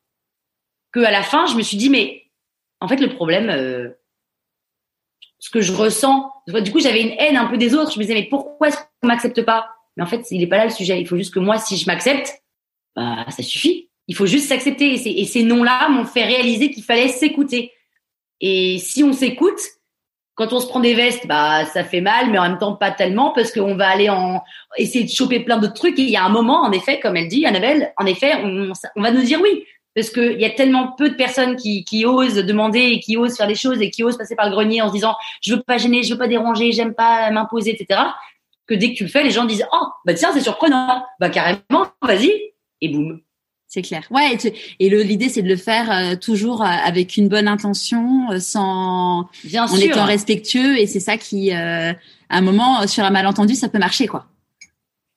que à la fin je me suis dit mais en fait le problème euh, ce que je ressens du coup j'avais une haine un peu des autres. Je me disais mais pourquoi est-ce qu'on m'accepte pas? Mais en fait il est pas là le sujet. Il faut juste que moi si je m'accepte bah ça suffit. Il faut juste s'accepter. Et, et ces noms là m'ont fait réaliser qu'il fallait s'écouter et si on s'écoute, quand on se prend des vestes, bah ça fait mal, mais en même temps pas tellement parce qu'on va aller en essayer de choper plein d'autres trucs. Et il y a un moment, en effet, comme elle dit, Annabelle, en effet, on, on va nous dire oui parce qu'il y a tellement peu de personnes qui, qui osent demander et qui osent faire des choses et qui osent passer par le grenier en se disant je veux pas gêner, je veux pas déranger, j'aime pas m'imposer, etc. Que dès que tu le fais, les gens disent oh bah tiens c'est surprenant, bah carrément, vas-y et boum. C'est clair. Ouais, et, le l'idée c'est de le faire euh, toujours euh, avec une bonne intention, euh, sans Bien en étant respectueux, et c'est ça qui, à un moment, sur un malentendu, ça peut marcher, quoi.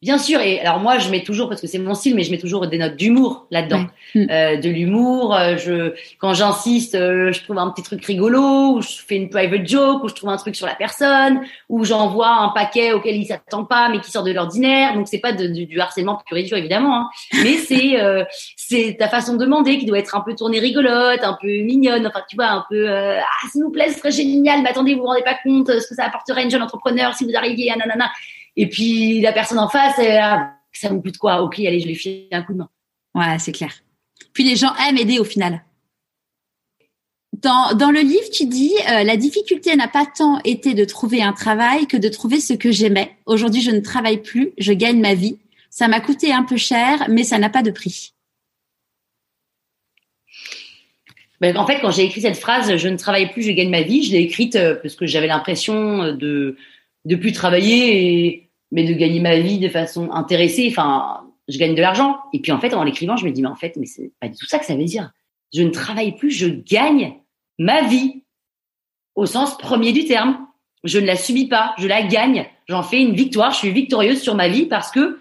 Bien sûr, et alors moi je mets toujours parce que c'est mon style, mais je mets toujours des notes d'humour là-dedans, mm. euh, de l'humour. Euh, je quand j'insiste, euh, je trouve un petit truc rigolo, ou je fais une private joke, ou je trouve un truc sur la personne, ou j'envoie un paquet auquel il s'attend pas, mais qui sort de l'ordinaire. Donc c'est pas de, du harcèlement pur et dur évidemment, hein. mais c'est euh, c'est ta façon de demander qui doit être un peu tournée rigolote, un peu mignonne, enfin tu vois un peu ah s'il vous plaît, ce serait génial, mais attendez vous vous rendez pas compte ce que ça apporterait à une jeune entrepreneur si vous arriviez à nanana. Et puis la personne en face, ça me coûte quoi Ok, allez, je lui fais un coup de main. Ouais, c'est clair. Puis les gens aiment aider au final. Dans, dans le livre, tu dis euh, la difficulté n'a pas tant été de trouver un travail que de trouver ce que j'aimais. Aujourd'hui, je ne travaille plus, je gagne ma vie. Ça m'a coûté un peu cher, mais ça n'a pas de prix. Ben, en fait, quand j'ai écrit cette phrase, je ne travaille plus, je gagne ma vie, je l'ai écrite euh, parce que j'avais l'impression de de plus travailler et mais de gagner ma vie de façon intéressée. Enfin, je gagne de l'argent. Et puis en fait, en l'écrivant, je me dis mais en fait, mais c'est pas du tout ça que ça veut dire. Je ne travaille plus, je gagne ma vie au sens premier du terme. Je ne la subis pas, je la gagne. J'en fais une victoire. Je suis victorieuse sur ma vie parce que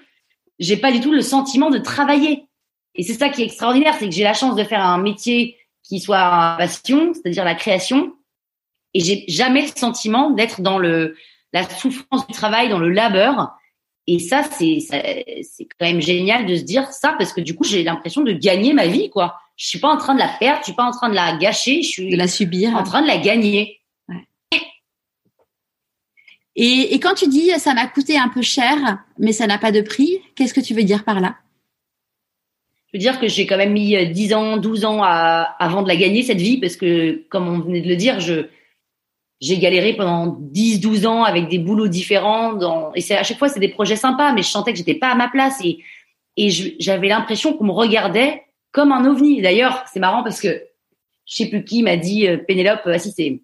j'ai pas du tout le sentiment de travailler. Et c'est ça qui est extraordinaire, c'est que j'ai la chance de faire un métier qui soit un passion, c'est-à-dire la création, et j'ai jamais le sentiment d'être dans le la souffrance du travail, dans le labeur. Et ça, c'est c'est quand même génial de se dire ça parce que du coup, j'ai l'impression de gagner ma vie, quoi. Je suis pas en train de la perdre, je suis pas en train de la gâcher, je suis de la subir, en train de la gagner. Ouais. Et, et quand tu dis ça m'a coûté un peu cher, mais ça n'a pas de prix, qu'est-ce que tu veux dire par là? Je veux dire que j'ai quand même mis 10 ans, 12 ans à, avant de la gagner cette vie parce que, comme on venait de le dire, je j'ai galéré pendant 10, 12 ans avec des boulots différents. Dans, et à chaque fois, c'est des projets sympas, mais je sentais que j'étais pas à ma place et, et j'avais l'impression qu'on me regardait comme un ovni. D'ailleurs, c'est marrant parce que je sais plus qui m'a dit, euh, Pénélope, ah, si c'est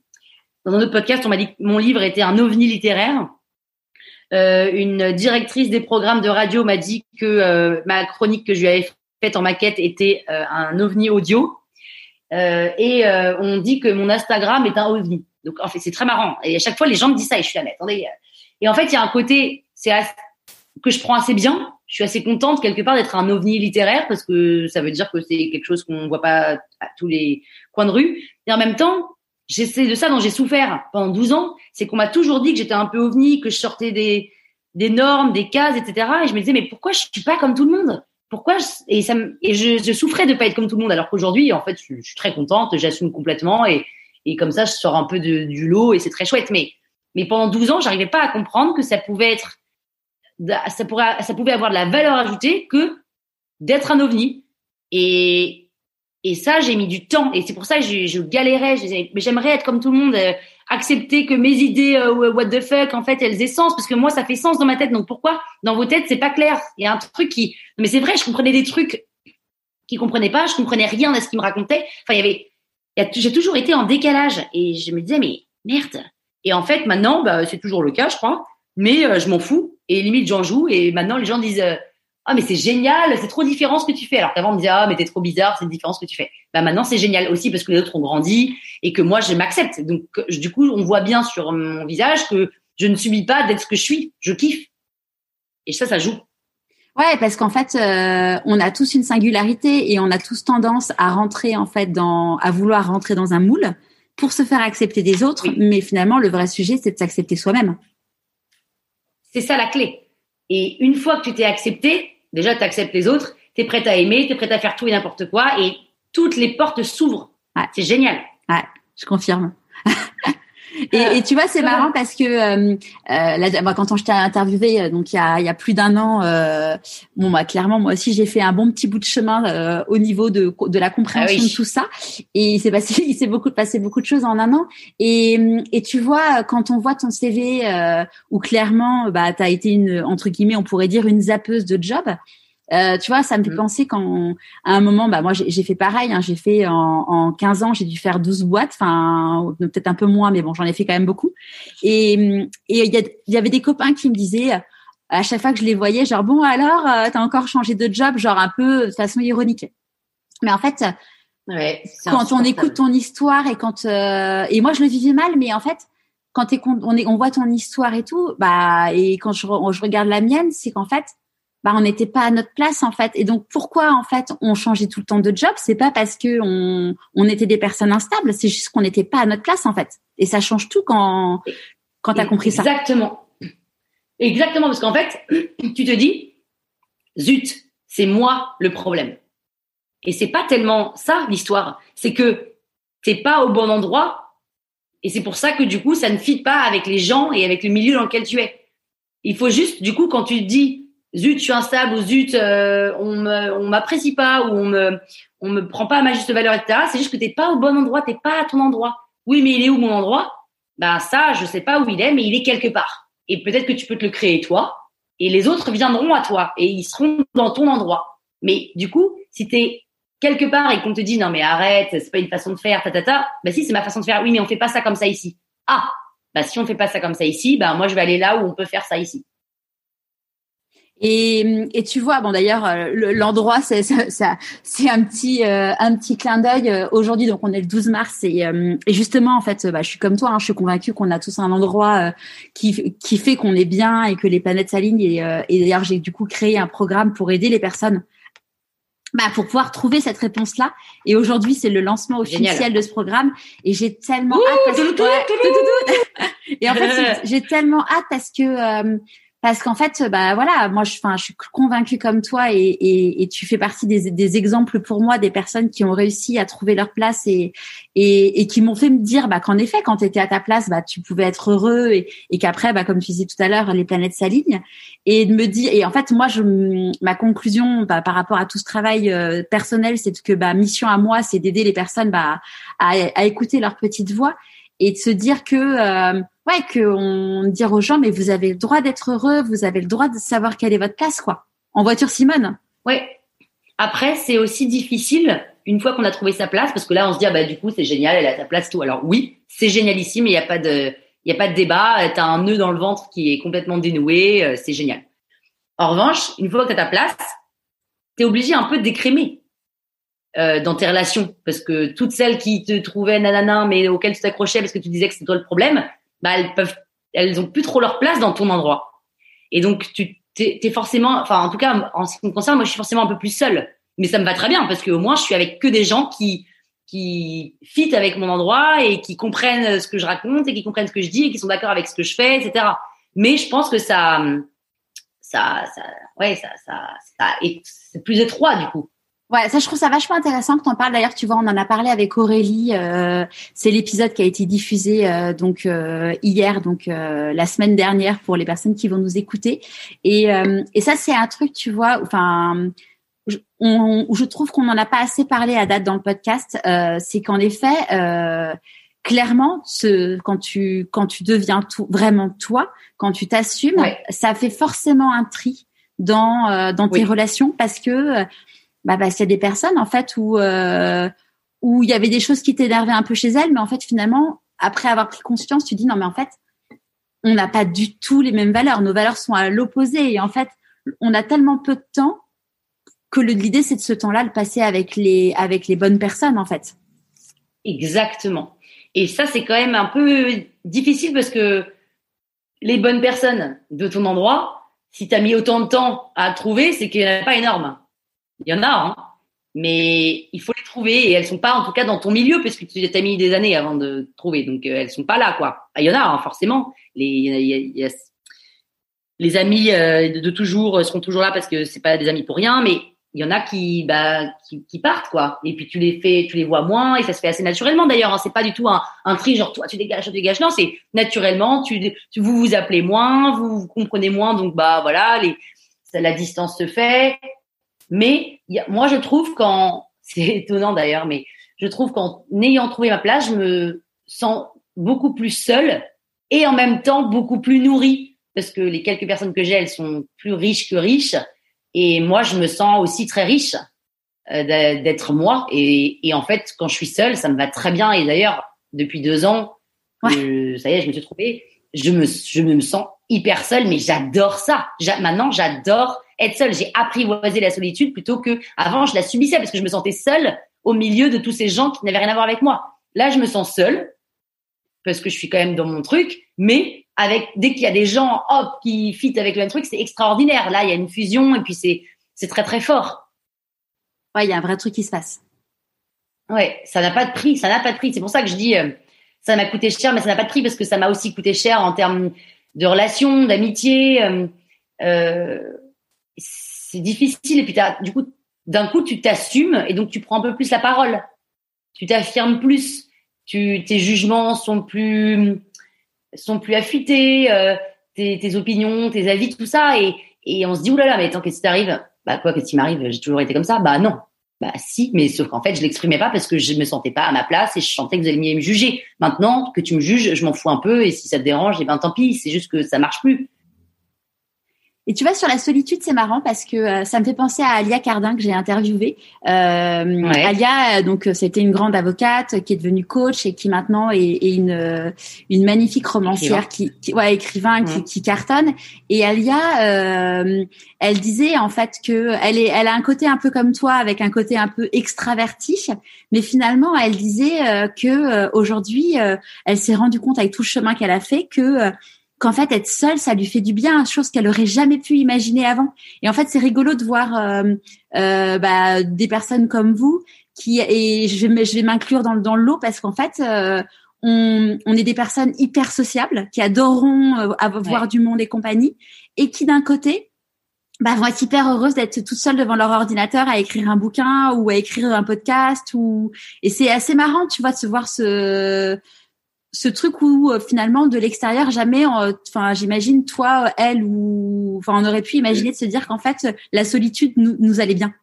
dans un autre podcast, on m'a dit que mon livre était un ovni littéraire. Euh, une directrice des programmes de radio m'a dit que euh, ma chronique que je lui avais faite en maquette était euh, un ovni audio. Euh, et on dit que mon Instagram est un ovni. Donc, en fait, c'est très marrant. Et à chaque fois, les gens me disent ça et je suis là, mais attendez. Et en fait, il y a un côté, c'est que je prends assez bien. Je suis assez contente quelque part d'être un ovni littéraire parce que ça veut dire que c'est quelque chose qu'on voit pas à tous les coins de rue. Et en même temps, j'essaie de ça dont j'ai souffert pendant 12 ans. C'est qu'on m'a toujours dit que j'étais un peu ovni, que je sortais des, des normes, des cases, etc. Et je me disais, mais pourquoi je suis pas comme tout le monde? Pourquoi je, et ça et je, je, souffrais de pas être comme tout le monde alors qu'aujourd'hui en fait je, je suis très contente j'assume complètement et et comme ça, je sors un peu de, du lot et c'est très chouette. Mais, mais pendant 12 ans, j'arrivais pas à comprendre que ça pouvait être, ça pourrait, ça pouvait avoir de la valeur ajoutée que d'être un ovni. Et, et ça, j'ai mis du temps. Et c'est pour ça que je, je galérais. mais j'aimerais être comme tout le monde, euh, accepter que mes idées, euh, what the fuck, en fait, elles aient sens. Parce que moi, ça fait sens dans ma tête. Donc pourquoi dans vos têtes, c'est pas clair Il y a un truc qui. Mais c'est vrai, je comprenais des trucs qui comprenaient pas. Je comprenais rien à ce qu'ils me racontaient. Enfin, il y avait j'ai toujours été en décalage et je me disais mais merde. Et en fait maintenant bah, c'est toujours le cas je crois, mais euh, je m'en fous et limite j'en joue et maintenant les gens disent euh, ah mais c'est génial, c'est trop différent ce que tu fais. Alors qu'avant on me disait ah mais t'es trop bizarre, c'est différent ce que tu fais. Bah maintenant c'est génial aussi parce que les autres ont grandi et que moi je m'accepte. Donc du coup on voit bien sur mon visage que je ne subis pas d'être ce que je suis, je kiffe. Et ça ça joue. Ouais, parce qu'en fait, euh, on a tous une singularité et on a tous tendance à rentrer en fait dans, à vouloir rentrer dans un moule pour se faire accepter des autres. Mais finalement, le vrai sujet, c'est de s'accepter soi-même. C'est ça la clé. Et une fois que tu t'es accepté, déjà tu acceptes les autres, tu es prête à aimer, tu es prête à faire tout et n'importe quoi et toutes les portes s'ouvrent. Ouais. C'est génial. Ouais, je confirme. Et, et, tu vois, c'est marrant parce que euh, euh moi, quand on je t'ai interviewé, euh, donc il y a, il y a plus d'un an, euh, bon, bah, clairement, moi aussi, j'ai fait un bon petit bout de chemin euh, au niveau de, de la compréhension ah de tout ça. Et il s'est passé, il s'est beaucoup passé beaucoup de choses en un an. Et, et tu vois, quand on voit ton CV euh, où clairement, bah, tu as été une entre guillemets, on pourrait dire une zappeuse de job. Euh, tu vois, ça me fait mm. penser quand à un moment, bah moi j'ai fait pareil. Hein, j'ai fait en, en 15 ans, j'ai dû faire 12 boîtes, enfin peut-être un peu moins, mais bon, j'en ai fait quand même beaucoup. Et et il y, y, avait des copains qui me disaient à chaque fois que je les voyais, genre bon alors, euh, t'as encore changé de job, genre un peu de façon ironique. Mais en fait, ouais, quand on écoute ton histoire et quand euh, et moi je le vivais mal, mais en fait quand on, est, on voit ton histoire et tout, bah et quand je, je regarde la mienne, c'est qu'en fait bah on n'était pas à notre place en fait. Et donc pourquoi en fait on changeait tout le temps de job? C'est pas parce que on, on était des personnes instables, c'est juste qu'on n'était pas à notre place en fait. Et ça change tout quand quand t'as compris ça. Exactement, exactement parce qu'en fait tu te dis zut c'est moi le problème. Et c'est pas tellement ça l'histoire, c'est que t'es pas au bon endroit et c'est pour ça que du coup ça ne fit pas avec les gens et avec le milieu dans lequel tu es. Il faut juste du coup quand tu dis zut, je suis instable ou zut, euh, on me, on m'apprécie pas ou on me, on me prend pas à ma juste valeur, etc. C'est juste que t'es pas au bon endroit, t'es pas à ton endroit. Oui, mais il est où mon endroit? Ben ça, je sais pas où il est, mais il est quelque part. Et peut-être que tu peux te le créer toi, et les autres viendront à toi et ils seront dans ton endroit. Mais du coup, si t'es quelque part et qu'on te dit non mais arrête, c'est pas une façon de faire, ta ta ta, bah si c'est ma façon de faire. Oui, mais on fait pas ça comme ça ici. Ah, bah si on fait pas ça comme ça ici, bah moi je vais aller là où on peut faire ça ici. Et, et, tu vois, bon d'ailleurs, euh, l'endroit, c'est c'est un petit euh, un petit clin d'œil euh, aujourd'hui. Donc on est le 12 mars et, et justement en fait, bah, je suis comme toi, hein, je suis convaincue qu'on a tous un endroit qui qui fait qu'on est bien et que les planètes s'alignent. Et, et d'ailleurs, j'ai du coup créé un programme pour aider les personnes. Bah, pour pouvoir trouver cette réponse-là. Et aujourd'hui, c'est le lancement officiel de ce programme. Et j'ai tellement hâte parce que... et en fait, j'ai tellement hâte parce que parce qu'en fait, bah voilà, moi, je, enfin, je suis convaincue comme toi et, et, et tu fais partie des, des, exemples pour moi des personnes qui ont réussi à trouver leur place et et, et qui m'ont fait me dire bah qu'en effet, quand tu étais à ta place, bah tu pouvais être heureux et, et qu'après, bah comme tu disais tout à l'heure, les planètes s'alignent. Et de me dire et en fait, moi, je ma conclusion bah, par rapport à tout ce travail euh, personnel, c'est que bah mission à moi, c'est d'aider les personnes bah à, à écouter leur petite voix et de se dire que euh, ouais qu'on dire aux gens mais vous avez le droit d'être heureux, vous avez le droit de savoir quelle est votre place quoi. En voiture Simone. Ouais. Après c'est aussi difficile une fois qu'on a trouvé sa place parce que là on se dit ah bah du coup c'est génial elle a sa place tout. Alors oui c'est génialissime il n'y a pas de il y a pas de débat t'as un nœud dans le ventre qui est complètement dénoué euh, c'est génial. En revanche une fois que t'as ta place t'es obligé un peu d'écrémer euh, dans tes relations. Parce que toutes celles qui te trouvaient nanana mais auxquelles tu t'accrochais parce que tu disais que c'était toi le problème bah elles peuvent elles ont plus trop leur place dans ton endroit. Et donc tu t'es, es forcément enfin en tout cas en ce qui me concerne moi je suis forcément un peu plus seule. Mais ça me va très bien parce que au moins je suis avec que des gens qui qui fit avec mon endroit et qui comprennent ce que je raconte et qui comprennent ce que je dis et qui sont d'accord avec ce que je fais etc mais je pense que ça ça ça ouais ça ça, ça c'est plus étroit du coup Ouais, ça je trouve ça vachement intéressant que tu en parles. D'ailleurs, tu vois, on en a parlé avec Aurélie. Euh, c'est l'épisode qui a été diffusé euh, donc euh, hier, donc la semaine dernière pour les personnes qui vont nous écouter. Et, et ça, c'est un truc, tu vois, enfin, je, on, je trouve qu'on n'en a pas assez parlé à date dans le podcast. c'est qu'en effet, clairement, ce, quand tu quand tu deviens tout, vraiment toi, quand tu t'assumes, ça fait forcément un tri dans dans tes relations parce que bah, bah c'est des personnes en fait où euh, où il y avait des choses qui t'énervaient un peu chez elles, mais en fait finalement après avoir pris conscience, tu dis non mais en fait on n'a pas du tout les mêmes valeurs, nos valeurs sont à l'opposé et en fait on a tellement peu de temps que l'idée c'est de ce temps-là le passer avec les avec les bonnes personnes en fait. Exactement. Et ça c'est quand même un peu difficile parce que les bonnes personnes de ton endroit, si tu as mis autant de temps à trouver, c'est qu'il n'y en a pas énorme. Il y en a, hein, mais il faut les trouver et elles sont pas en tout cas dans ton milieu puisque tu as mis des années avant de trouver, donc euh, elles sont pas là quoi. Ah, il y en a hein, forcément. Les, y a, les amis euh, de, toujours seront toujours là parce que c'est pas des amis pour rien, mais il y en a qui, bah, qui, qui, partent quoi. Et puis tu les fais, tu les vois moins et ça se fait assez naturellement d'ailleurs. Hein. C'est pas du tout un, un tri genre toi tu dégages, tu dégages. Non, c'est naturellement. Tu, tu, vous vous appelez moins, vous vous comprenez moins, donc bah voilà, les, la distance se fait. Mais moi, je trouve qu'en, c'est étonnant d'ailleurs, mais je trouve qu'en ayant trouvé ma place, je me sens beaucoup plus seule et en même temps beaucoup plus nourrie parce que les quelques personnes que j'ai, elles sont plus riches que riches. Et moi, je me sens aussi très riche euh, d'être moi. Et, et, en fait, quand je suis seule, ça me va très bien. Et d'ailleurs, depuis deux ans, ça y est, je me suis trouvée. Je me, je me sens hyper seule, mais j'adore ça. maintenant, j'adore être seule. J'ai apprivoisé la solitude plutôt que avant je la subissais parce que je me sentais seule au milieu de tous ces gens qui n'avaient rien à voir avec moi. Là, je me sens seule parce que je suis quand même dans mon truc, mais avec dès qu'il y a des gens hop qui fit avec le même truc, c'est extraordinaire. Là, il y a une fusion et puis c'est c'est très très fort. Ouais, il y a un vrai truc qui se passe. Ouais, ça n'a pas de prix, ça n'a pas de prix. C'est pour ça que je dis euh, ça m'a coûté cher, mais ça n'a pas de prix parce que ça m'a aussi coûté cher en termes de relations, d'amitié. Euh, euh, c'est difficile. Et puis, du coup, d'un coup, tu t'assumes et donc tu prends un peu plus la parole. Tu t'affirmes plus. Tu, tes jugements sont plus, sont plus affûtés. Euh, tes, opinions, tes avis, tout ça. Et, et on se dit, oulala, mais attends, qu'est-ce qui t'arrive? Bah quoi, qu'est-ce qui m'arrive? J'ai toujours été comme ça. Bah non. Bah si, mais sauf qu'en fait, je l'exprimais pas parce que je me sentais pas à ma place et je sentais que vous alliez me juger. Maintenant que tu me juges, je m'en fous un peu et si ça te dérange, eh ben tant pis. C'est juste que ça marche plus. Et tu vois, sur la solitude, c'est marrant parce que euh, ça me fait penser à Alia Cardin que j'ai interviewée. Euh, Alia, donc euh, c'était une grande avocate qui est devenue coach et qui maintenant est, est une une magnifique romancière qui, qui, ouais écrivain qui, qui, cartonne. Et Alia, euh, elle disait en fait que elle est elle a un côté un peu comme toi avec un côté un peu extraverti, mais finalement elle disait que aujourd'hui elle s'est rendue compte avec tout le chemin qu'elle a fait que qu'en fait être seule ça lui fait du bien chose qu'elle aurait jamais pu imaginer avant. Et en fait c'est rigolo de voir euh, euh, bah, des personnes comme vous qui et je vais je vais m'inclure dans dans le lot parce qu'en fait euh, on, on, est des personnes hyper sociables qui adoreront euh, avoir du monde et compagnie, et qui d'un côté bah, vont être hyper heureuses d'être toutes seules devant leur ordinateur à écrire un bouquin ou à écrire un podcast ou et c'est assez marrant tu vois de se voir ce ce truc où euh, finalement de l'extérieur jamais enfin j'imagine toi elle ou enfin on aurait pu imaginer de se dire qu'en fait la solitude nous, allait bien.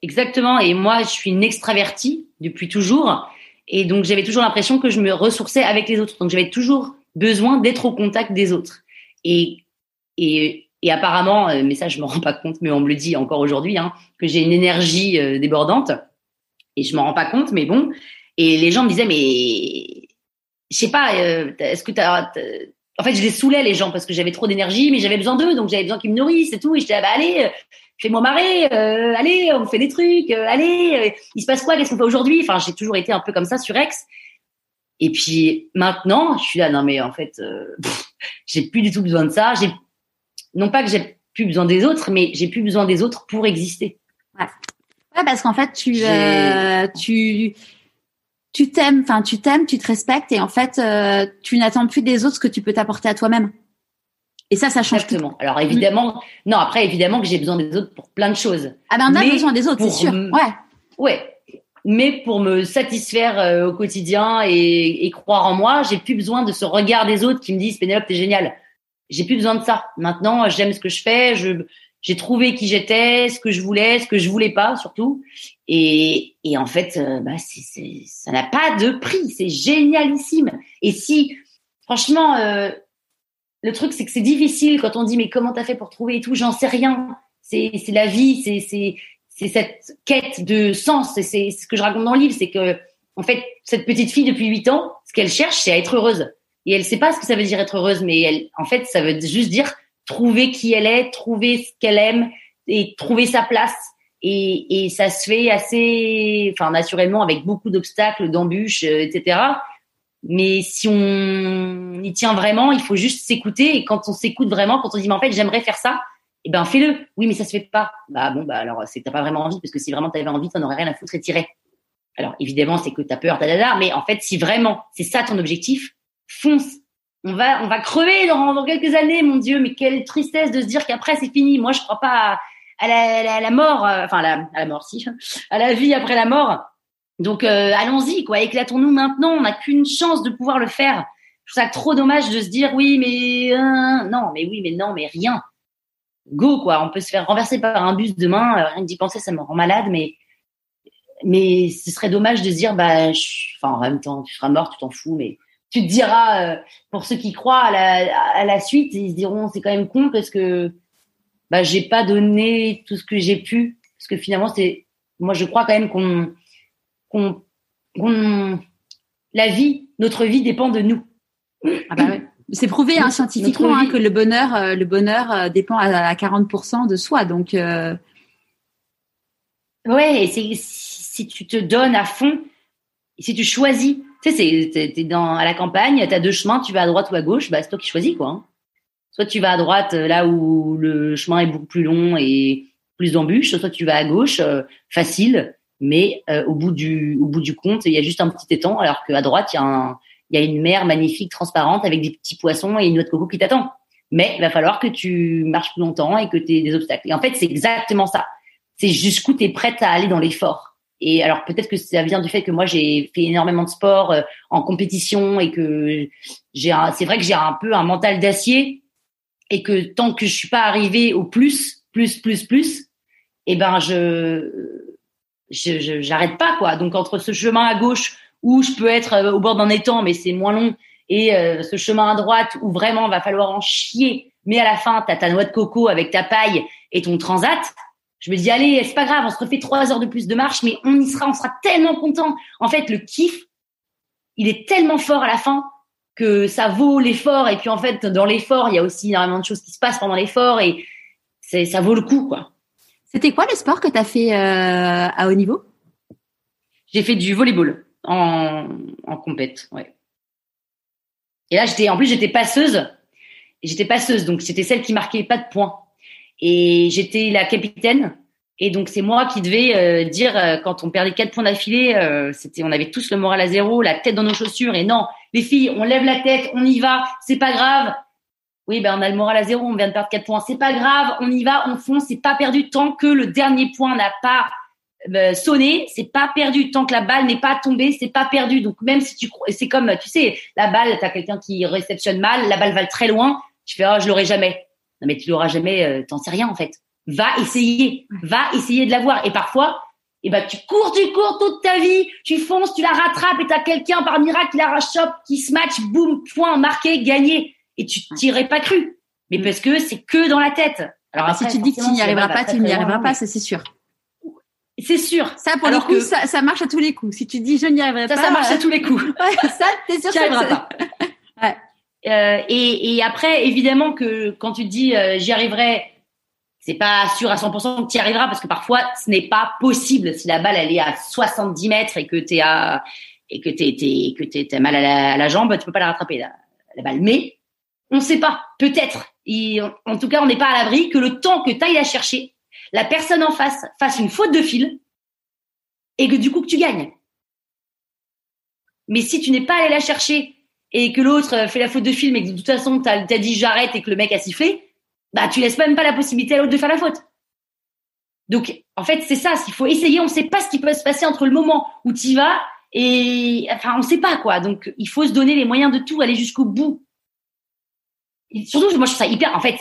Exactement. Et moi je suis une extravertie depuis toujours. Et donc j'avais toujours l'impression que je me ressourçais avec les autres. Donc j'avais toujours besoin d'être au contact des autres. Et et et apparemment, euh, mais ça je me rends pas compte, mais on me le dit encore aujourd'hui, hein, que j'ai une énergie euh, débordante. Et je m'en rends pas compte, mais bon. Et les gens me disaient, mais je sais pas, euh, est-ce que tu as, En fait, je les saoulais les gens parce que j'avais trop d'énergie, mais j'avais besoin d'eux, donc j'avais besoin qu'ils me nourrissent et tout. Et je disais, ah bah allez, fais-moi marrer, allez, on fait des trucs, allez, il se passe quoi, qu'est-ce qu'on fait aujourd'hui? Enfin, j'ai toujours été un peu comme ça sur Ex. Et puis maintenant, je suis là, non mais en fait, j'ai plus du tout besoin de ça. J'ai non pas que j'ai plus besoin des autres, mais j'ai plus besoin des autres pour exister. Ouais, ouais parce qu'en fait, tu, euh, tu, tu t'aimes, enfin, tu t'aimes, tu te respectes, et en fait, euh, tu n'attends plus des autres ce que tu peux t'apporter à toi-même. Et ça, ça change Exactement. Alors évidemment, non, après évidemment que j'ai besoin des autres pour plein de choses. Ah ben on a besoin des autres, c'est sûr. Ouais. Ouais. Mais pour me satisfaire euh, au quotidien et, et, croire en moi, j'ai plus besoin de ce regard des autres qui me disent Pénélope, t'es génial j'ai plus besoin de ça. Maintenant, j'aime ce que je fais. Je j'ai trouvé qui j'étais, ce que je voulais, ce que je voulais pas surtout. Et, et en fait, euh, bah, c'est, ça n'a pas de prix. C'est génialissime. Et si, franchement, euh, le truc c'est que c'est difficile quand on dit mais comment t'as fait pour trouver et tout? J'en sais rien. C'est, la vie. C'est, c'est, cette quête de sens. C'est ce que je raconte dans le livre, c'est que en fait, cette petite fille depuis 8 ans, ce qu'elle cherche, c'est à être heureuse et elle sait pas ce que ça veut dire être heureuse, mais elle, en fait, ça veut juste dire trouver qui elle est, trouver ce qu'elle aime et trouver sa place. Et, et ça se fait assez, enfin, naturellement, avec beaucoup d'obstacles, d'embûches, euh, etc. Mais si on y tient vraiment, il faut juste s'écouter. Et quand on s'écoute vraiment, quand on dit, mais en fait, j'aimerais faire ça, eh ben, fais-le. Oui, mais ça se fait pas. Bah, bon, bah, alors, c'est que t'as pas vraiment envie, parce que si vraiment t'avais envie, t'en aurais rien à foutre et tirer. Alors, évidemment, c'est que t'as peur, da, mais en fait, si vraiment c'est ça ton objectif, fonce. On va, on va crever dans, quelques années, mon Dieu, mais quelle tristesse de se dire qu'après c'est fini. Moi, je crois pas à, la, mort, euh, enfin à la, mort, si, à la vie après la mort. Donc euh, allons-y, quoi, éclatons-nous maintenant. On n'a qu'une chance de pouvoir le faire. Je trouve ça trop dommage de se dire oui, mais euh, non, mais oui, mais non, mais rien. Go, quoi. On peut se faire renverser par un bus demain. rien que d'y penser, ça me rend malade, mais mais ce serait dommage de se dire bah, enfin en même temps, tu seras mort, tu t'en fous, mais tu te diras, euh, pour ceux qui croient à la, à la suite, ils se diront c'est quand même con parce que bah j'ai pas donné tout ce que j'ai pu parce que finalement c'est moi je crois quand même qu'on qu'on la vie notre vie dépend de nous. Ah bah ouais. C'est prouvé hein, scientifiquement hein, que le bonheur euh, le bonheur euh, dépend à, 40% de soi donc. Euh... Ouais, c'est si tu te donnes à fond, si tu choisis tu sais, t'es à la campagne, t'as deux chemins, tu vas à droite ou à gauche, bah c'est toi qui choisis quoi. Hein. Soit tu vas à droite euh, là où le chemin est beaucoup plus long et plus d'embûches, soit tu vas à gauche, euh, facile, mais euh, au bout du bout du compte, il y a juste un petit étang, alors qu'à droite il y a un il y a une mer magnifique, transparente, avec des petits poissons et une noix de coco qui t'attend. Mais il va falloir que tu marches plus longtemps et que tu aies des obstacles. Et en fait, c'est exactement ça. C'est jusqu'où tu es prête à aller dans l'effort. Et alors peut-être que ça vient du fait que moi j'ai fait énormément de sport euh, en compétition et que j'ai c'est vrai que j'ai un peu un mental d'acier et que tant que je suis pas arrivée au plus plus plus plus eh ben je je j'arrête pas quoi. Donc entre ce chemin à gauche où je peux être euh, au bord d'un étang mais c'est moins long et euh, ce chemin à droite où vraiment va falloir en chier mais à la fin tu as ta noix de coco avec ta paille et ton transat je me dis, allez, c'est pas grave, on se refait trois heures de plus de marche, mais on y sera, on sera tellement content. En fait, le kiff, il est tellement fort à la fin que ça vaut l'effort. Et puis, en fait, dans l'effort, il y a aussi énormément de choses qui se passent pendant l'effort et ça vaut le coup, quoi. C'était quoi le sport que tu as fait euh, à haut niveau? J'ai fait du volleyball en, en compète, ouais. Et là, j'étais, en plus, j'étais passeuse. J'étais passeuse, donc c'était celle qui marquait pas de points. Et j'étais la capitaine. Et donc c'est moi qui devais euh, dire euh, quand on perdait quatre points d'affilée, euh, c'était on avait tous le moral à zéro, la tête dans nos chaussures et non, les filles, on lève la tête, on y va, c'est pas grave. Oui, ben on a le moral à zéro, on vient de perdre quatre points, c'est pas grave, on y va, on fonce, c'est pas perdu tant que le dernier point n'a pas sonné, c'est pas perdu tant que la balle n'est pas tombée, c'est pas perdu. Donc même si tu c'est comme tu sais, la balle, t'as quelqu'un qui réceptionne mal, la balle va très loin, tu fais oh je l'aurai jamais. Non mais tu l'auras jamais, t'en sais rien en fait va essayer, va essayer de l'avoir. Et parfois, eh ben, tu cours, tu cours toute ta vie, tu fonces, tu la rattrapes et t'as quelqu'un par miracle qui la rachoppe, qui se match, boum, point, marqué, gagné. Et tu t'y pas cru. Mais parce que c'est que dans la tête. Alors si tu dis que tu n'y arriveras pas, tu n'y arriveras pas, c'est sûr. C'est sûr. Ça, pour le coup, ça, ça, marche à tous les coups. Si tu dis je n'y arriverai pas. Ça, ça marche à tous les coups. ça, t'es sûr que ça pas. ouais. Euh, et, après, évidemment que quand tu dis euh, j'y arriverai, c'est pas sûr à 100% que tu y arriveras parce que parfois ce n'est pas possible si la balle elle est à 70 mètres et que t'es à et que t'es que t'es mal à la, jambe tu peux pas la rattraper la, balle. Mais on sait pas. Peut-être. En tout cas on n'est pas à l'abri que le temps que tu ailles la chercher la personne en face fasse une faute de fil et que du coup que tu gagnes. Mais si tu n'es pas allé la chercher et que l'autre fait la faute de fil mais que de toute façon tu as dit j'arrête et que le mec a sifflé bah tu laisses même pas la possibilité à l'autre de faire la faute. Donc en fait c'est ça, s'il faut essayer, on sait pas ce qui peut se passer entre le moment où tu y vas et enfin on sait pas quoi. Donc il faut se donner les moyens de tout, aller jusqu'au bout. Et surtout moi je trouve ça hyper, en fait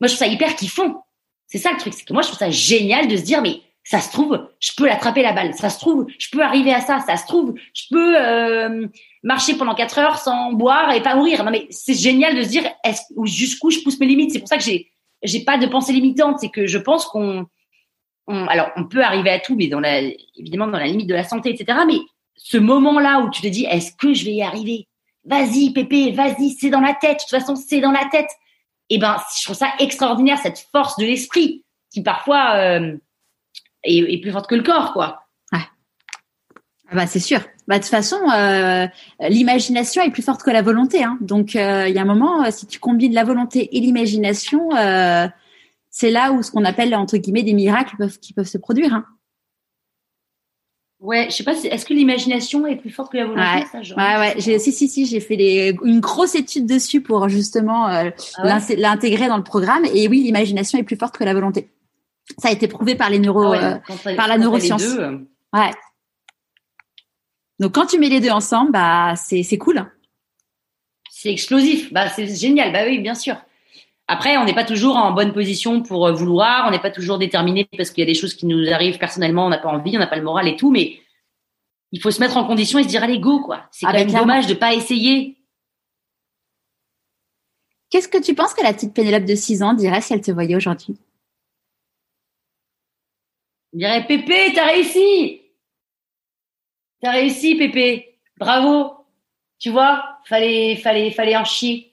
moi je trouve ça hyper kiffant. C'est ça le truc, c'est que moi je trouve ça génial de se dire mais ça se trouve, je peux l'attraper la balle. Ça se trouve, je peux arriver à ça. Ça se trouve, je peux euh, marcher pendant quatre heures sans boire et pas mourir. Non mais c'est génial de se dire est jusqu'où je pousse mes limites? C'est pour ça que j'ai j'ai pas de pensée limitante. C'est que je pense qu'on alors on peut arriver à tout, mais dans la évidemment dans la limite de la santé, etc. Mais ce moment-là où tu te dis est-ce que je vais y arriver? Vas-y, Pépé, vas-y, c'est dans la tête. De toute façon, c'est dans la tête. Et eh ben, je trouve ça extraordinaire cette force de l'esprit qui parfois euh, est, plus forte que le corps, quoi. Ouais. Ah bah c'est sûr. Bah de toute façon, euh, l'imagination est plus forte que la volonté. Hein. Donc euh, il y a un moment, euh, si tu combines la volonté et l'imagination, c'est là où ce qu'on appelle entre guillemets des miracles peuvent, qui peuvent se produire. Hein. Ouais, je sais pas. Est-ce que l'imagination est plus forte que la volonté Ouais, ça, ouais, ouais. J'ai, si, si, si. J'ai fait les, une grosse étude dessus pour justement ah l'intégrer dans le programme. Et oui, l'imagination est plus forte que la volonté. Ça a été prouvé par les neuro, ah euh, par la neuroscience. Euh. Ouais. Donc quand tu mets les deux ensemble, bah c'est c'est cool. C'est explosif. Bah c'est génial. Bah oui, bien sûr. Après, on n'est pas toujours en bonne position pour euh, vouloir, on n'est pas toujours déterminé parce qu'il y a des choses qui nous arrivent personnellement, on n'a pas envie, on n'a pas le moral et tout, mais il faut se mettre en condition et se dire allez go quoi. C'est ah, quand même dommage de pas essayer. Qu'est-ce que tu penses que la petite Pénélope de 6 ans dirait si elle te voyait aujourd'hui? Il dirait Pépé, t'as réussi T'as réussi, Pépé. Bravo. Tu vois, fallait, fallait, fallait en chier.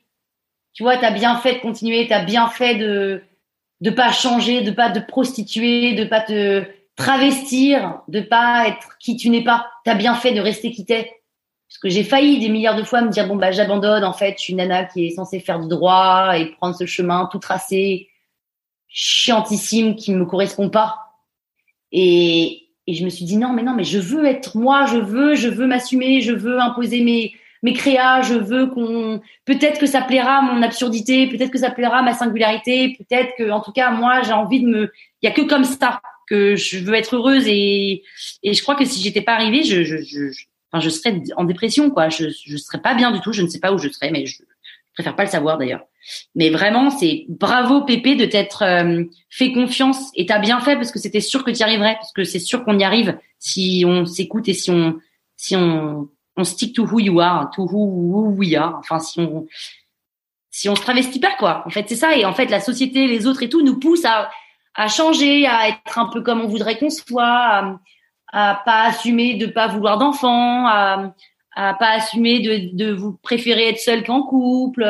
Tu vois, t'as bien fait de continuer, t'as bien fait de de pas changer, de pas te prostituer, de pas te travestir, de pas être qui tu n'es pas. T'as bien fait de rester qui t'es. Parce que j'ai failli des milliards de fois me dire bon bah j'abandonne. En fait, je suis une nana qui est censée faire du droit et prendre ce chemin tout tracé, chiantissime, qui ne me correspond pas. Et, et je me suis dit non, mais non, mais je veux être moi, je veux, je veux m'assumer, je veux imposer mes mes créas, je veux qu'on peut-être que ça plaira à mon absurdité, peut-être que ça plaira à ma singularité, peut-être que en tout cas moi j'ai envie de me il y a que comme ça que je veux être heureuse et et je crois que si j'étais pas arrivée, je je, je enfin je serais en dépression quoi, je je serais pas bien du tout, je ne sais pas où je serais mais je, je préfère pas le savoir d'ailleurs. Mais vraiment, c'est bravo Pépé de t'être euh, fait confiance et t'as bien fait parce que c'était sûr que tu y arriverais parce que c'est sûr qu'on y arrive si on s'écoute et si on si on on stick to who you are, to who, we are. Enfin, si on si on se travestit pas quoi. En fait, c'est ça. Et en fait, la société, les autres et tout nous poussent à à changer, à être un peu comme on voudrait qu'on soit, à, à pas assumer de pas vouloir d'enfants, à à pas assumer de de vous préférer être seul qu'en couple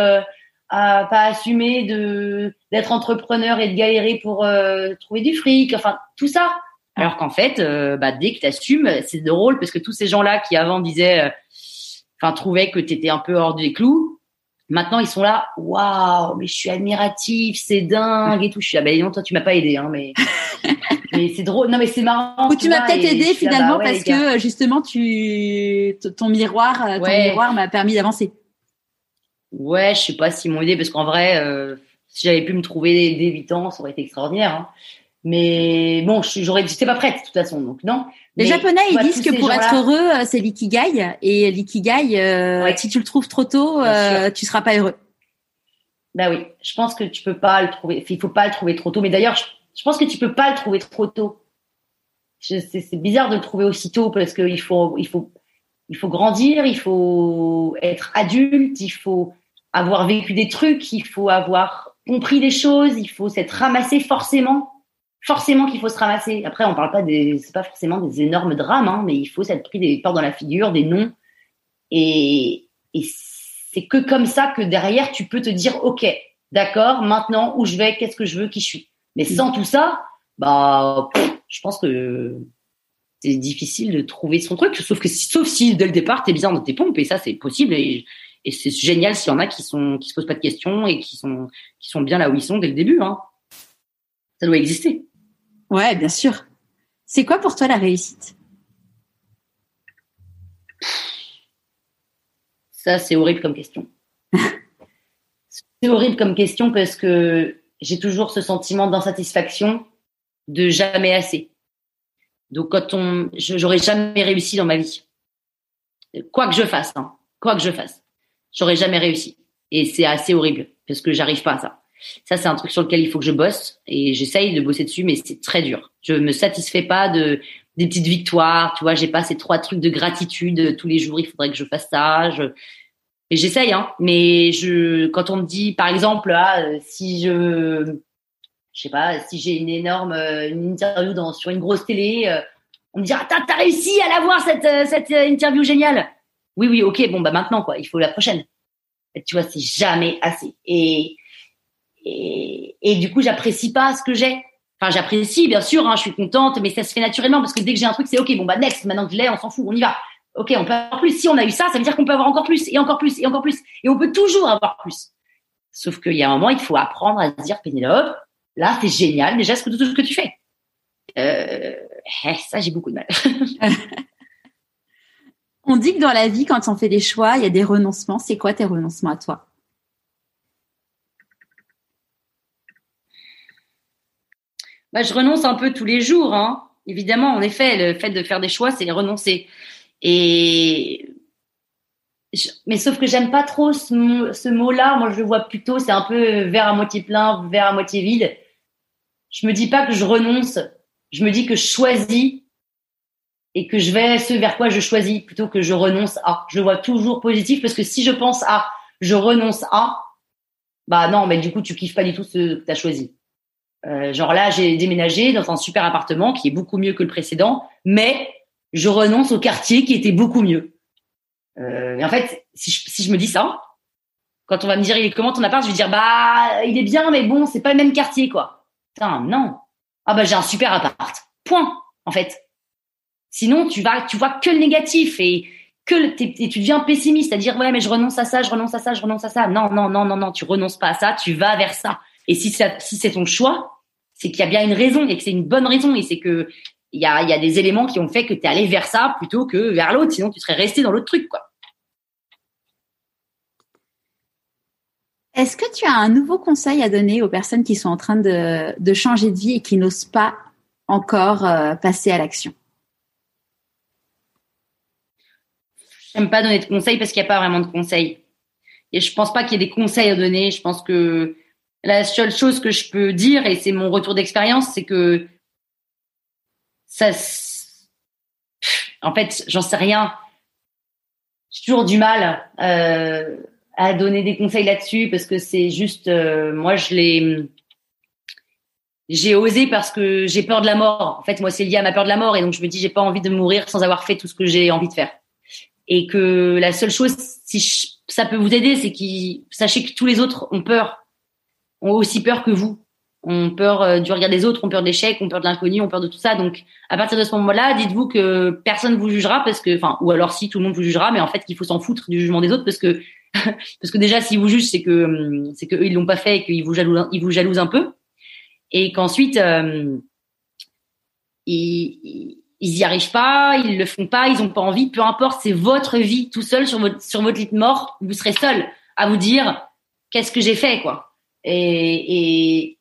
à pas assumer de d'être entrepreneur et de galérer pour euh, trouver du fric, enfin tout ça. Alors qu'en fait, euh, bah, dès que tu assumes, c'est drôle parce que tous ces gens-là qui avant disaient, euh, enfin trouvaient que tu étais un peu hors des clous, Maintenant, ils sont là, waouh, mais je suis admiratif, c'est dingue et tout. Je suis là, ben non, toi, tu m'as pas aidé, hein, mais, mais c'est drôle. Non, mais c'est marrant. Ou tu m'as peut-être aidé finalement bah parce que justement, tu, ton miroir, ton miroir m'a permis d'avancer. Ouais, je sais pas s'ils m'ont aidé parce qu'en vrai, euh, si j'avais pu me trouver dès 8 ans, ça aurait été extraordinaire. Hein. Mais bon, j'aurais, j'étais pas prête de toute façon, donc non. Les Japonais, ils disent que pour être heureux, euh, c'est l'ikigai. Et l'ikigai, euh, si tu le trouves trop tôt, euh, tu seras pas heureux. Bah oui, je pense que tu peux pas le trouver. Il faut pas le trouver trop tôt. Mais d'ailleurs, je, pense que tu peux pas le trouver trop tôt. C'est bizarre de le trouver aussitôt parce qu'il faut, il faut, il faut grandir, il faut être adulte, il faut avoir vécu des trucs, il faut avoir compris des choses, il faut s'être ramassé forcément forcément qu'il faut se ramasser. Après, on parle pas des, c'est pas forcément des énormes drames, hein, mais il faut s'être pris des portes dans la figure, des noms, et, et c'est que comme ça que derrière tu peux te dire, ok, d'accord, maintenant où je vais, qu'est-ce que je veux, qui je suis. Mais sans tout ça, bah, je pense que c'est difficile de trouver son truc, sauf que sauf si dès le départ t'es bien dans tes pompes, et ça c'est possible, et, et c'est génial s'il y en a qui sont qui se posent pas de questions et qui sont qui sont bien là où ils sont dès le début. Hein. Ça doit exister. Ouais, bien sûr. C'est quoi pour toi la réussite? Ça, c'est horrible comme question. c'est horrible comme question parce que j'ai toujours ce sentiment d'insatisfaction de jamais assez. Donc, quand on, j'aurais jamais réussi dans ma vie. Quoi que je fasse, hein, quoi que je fasse, j'aurais jamais réussi. Et c'est assez horrible parce que j'arrive pas à ça. Ça, c'est un truc sur lequel il faut que je bosse et j'essaye de bosser dessus, mais c'est très dur. Je me satisfais pas de des petites victoires. Tu vois, j'ai pas ces trois trucs de gratitude tous les jours. Il faudrait que je fasse ça. Je... J'essaye, hein. Mais je, quand on me dit, par exemple, ah, si je, je sais pas, si j'ai une énorme une interview dans, sur une grosse télé, euh, on me dit, ah, t'as réussi à l'avoir cette euh, cette euh, interview géniale. Oui, oui, ok, bon, bah maintenant quoi, il faut la prochaine. Et tu vois, c'est jamais assez. Et et, du coup, j'apprécie pas ce que j'ai. Enfin, j'apprécie, bien sûr, hein, je suis contente, mais ça se fait naturellement parce que dès que j'ai un truc, c'est ok, bon bah next, maintenant que je l'ai, on s'en fout, on y va. Ok, on peut avoir plus. Si on a eu ça, ça veut dire qu'on peut avoir encore plus et encore plus et encore plus. Et on peut toujours avoir plus. Sauf qu'il y a un moment, il faut apprendre à se dire, Pénélope, là, c'est génial déjà ce que, tout ce que tu fais. Euh, eh, ça, j'ai beaucoup de mal. on dit que dans la vie, quand on fait des choix, il y a des renoncements. C'est quoi tes renoncements à toi? Bah, je renonce un peu tous les jours. Hein. Évidemment, en effet, le fait de faire des choix, c'est renoncer. Et mais sauf que j'aime pas trop ce, mot-là. Moi, je le vois plutôt, c'est un peu verre à moitié plein, verre à moitié vide. Je me dis pas que je renonce. Je me dis que je choisis et que je vais ce vers quoi je choisis plutôt que je renonce à. Je le vois toujours positif parce que si je pense à, je renonce à, bah non, mais du coup, tu kiffes pas du tout ce que tu as choisi. Euh, genre là, j'ai déménagé dans un super appartement qui est beaucoup mieux que le précédent, mais je renonce au quartier qui était beaucoup mieux. Euh, en fait, si je, si je me dis ça, quand on va me dire il est comment ton appart, je vais dire bah il est bien, mais bon, c'est pas le même quartier quoi. Non. Ah bah j'ai un super appart. Point. En fait. Sinon, tu vas, tu vois que le négatif et que le, tu deviens pessimiste, à dire ouais mais je renonce à ça, je renonce à ça, je renonce à ça. Non, non, non, non, non, tu renonces pas à ça, tu vas vers ça. Et si, si c'est ton choix, c'est qu'il y a bien une raison et que c'est une bonne raison et c'est que il y a, y a des éléments qui ont fait que tu es allé vers ça plutôt que vers l'autre, sinon tu serais resté dans l'autre truc, quoi. Est-ce que tu as un nouveau conseil à donner aux personnes qui sont en train de, changer de vie et qui n'osent pas encore euh, passer à l'action? J'aime pas donner de conseils parce qu'il n'y a pas vraiment de conseils. Et je pense pas qu'il y ait des conseils à donner. Je pense que la seule chose que je peux dire, et c'est mon retour d'expérience, c'est que ça, en fait, j'en sais rien. J'ai toujours du mal euh, à donner des conseils là-dessus parce que c'est juste, euh, moi, je l'ai, j'ai osé parce que j'ai peur de la mort. En fait, moi, c'est lié à ma peur de la mort, et donc je me dis, j'ai pas envie de mourir sans avoir fait tout ce que j'ai envie de faire. Et que la seule chose, si ça peut vous aider, c'est que sachez que tous les autres ont peur ont aussi peur que vous. Ont peur euh, du regard des autres, ont peur de l'échec, ont peur de l'inconnu, ont peur de tout ça. Donc, à partir de ce moment-là, dites-vous que personne vous jugera parce que, enfin, ou alors si tout le monde vous jugera, mais en fait qu'il faut s'en foutre du jugement des autres parce que parce que déjà s'ils vous jugent, c'est que hum, c'est que eux ils l'ont pas fait et qu'ils vous jalousent, ils vous jalousent un peu, et qu'ensuite euh, ils, ils y arrivent pas, ils le font pas, ils ont pas envie, peu importe, c'est votre vie tout seul sur votre sur votre lit de mort, vous serez seul à vous dire qu'est-ce que j'ai fait quoi. Et et,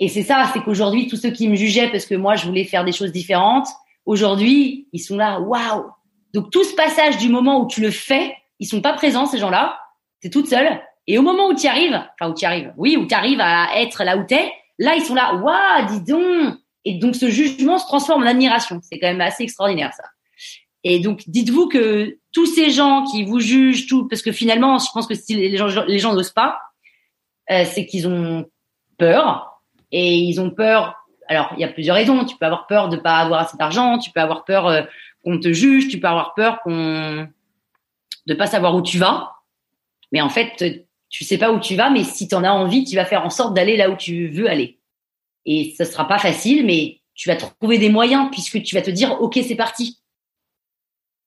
et c'est ça, c'est qu'aujourd'hui tous ceux qui me jugeaient parce que moi je voulais faire des choses différentes, aujourd'hui ils sont là, waouh. Donc tout ce passage du moment où tu le fais, ils sont pas présents ces gens-là, t'es toute seule. Et au moment où tu arrives, enfin où tu arrives, oui, où tu arrives à être là où t'es, là ils sont là, waouh, dis donc, et donc ce jugement se transforme en admiration. C'est quand même assez extraordinaire ça. Et donc dites-vous que tous ces gens qui vous jugent, tout, parce que finalement, je pense que si les gens les gens n'osent pas, euh, c'est qu'ils ont peur et ils ont peur. Alors il y a plusieurs raisons. Tu peux avoir peur de pas avoir assez d'argent, tu peux avoir peur euh, qu'on te juge, tu peux avoir peur qu'on de pas savoir où tu vas. Mais en fait, tu sais pas où tu vas, mais si tu en as envie, tu vas faire en sorte d'aller là où tu veux aller. Et ça sera pas facile, mais tu vas trouver des moyens puisque tu vas te dire, OK, c'est parti.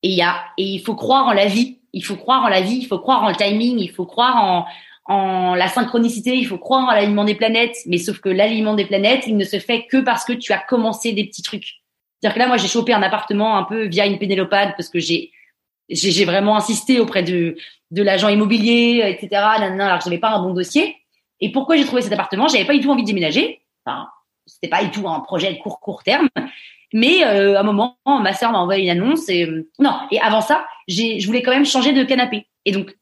Et il faut croire en la vie. Il faut croire en la vie. Il faut croire en le timing. Il faut croire en, en la synchronicité. Il faut croire en l'alignement des planètes. Mais sauf que l'alignement des planètes, il ne se fait que parce que tu as commencé des petits trucs. C'est-à-dire que là, moi, j'ai chopé un appartement un peu via une pénélopade parce que j'ai, j'ai vraiment insisté auprès de, de l'agent immobilier, etc. alors que j'avais pas un bon dossier. Et pourquoi j'ai trouvé cet appartement? J'avais pas du tout envie de déménager. Enfin, c'était pas du tout un projet de court court terme. Mais euh, à un moment, ma sœur m'a envoyé une annonce et euh, non. Et avant ça, j'ai, je voulais quand même changer de canapé. Et donc,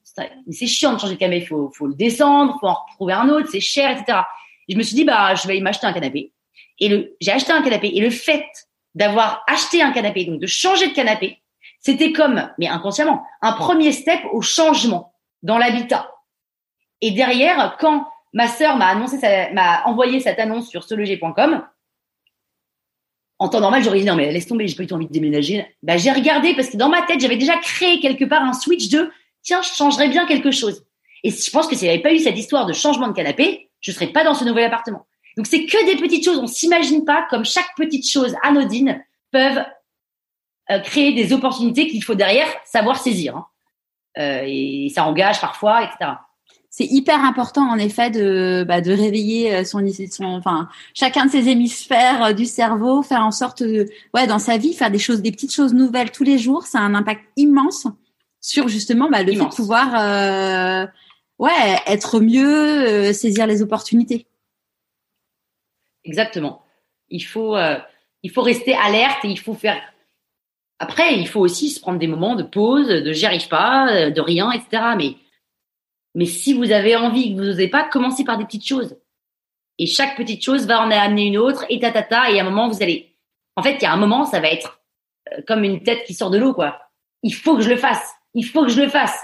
c'est chiant de changer de canapé. Faut, faut le descendre, faut en retrouver un autre, c'est cher, etc. Et je me suis dit, bah, je vais m'acheter un canapé. Et le, j'ai acheté un canapé. Et le fait d'avoir acheté un canapé, donc de changer de canapé, c'était comme, mais inconsciemment, un premier step au changement dans l'habitat. Et derrière, quand ma sœur m'a envoyé cette annonce sur seloger.com, en temps normal, j'aurais dit non mais laisse tomber, j'ai pas eu envie de déménager. Bah, j'ai regardé parce que dans ma tête, j'avais déjà créé quelque part un switch de tiens, je changerais bien quelque chose. Et je pense que s'il n'y avait pas eu cette histoire de changement de canapé, je serais pas dans ce nouvel appartement. Donc c'est que des petites choses, on s'imagine pas comme chaque petite chose anodine peuvent euh, créer des opportunités qu'il faut derrière savoir saisir. Hein. Euh, et ça engage parfois, etc. C'est hyper important en effet de, bah, de réveiller euh, son, son, enfin chacun de ses hémisphères du cerveau, faire en sorte, de, ouais, dans sa vie, faire des choses, des petites choses nouvelles tous les jours, ça a un impact immense sur justement bah, le fait de pouvoir, euh, ouais, être mieux, saisir les opportunités. Exactement. Il faut, il faut rester alerte et il faut faire après, il faut aussi se prendre des moments de pause, de j'y arrive pas, euh, de rien, etc. Mais, mais si vous avez envie que vous n'osez pas, commencez par des petites choses. Et chaque petite chose va en amener une autre, et tatata, et à un moment, vous allez. En fait, il y a un moment, ça va être euh, comme une tête qui sort de l'eau, quoi. Il faut que je le fasse. Il faut que je le fasse.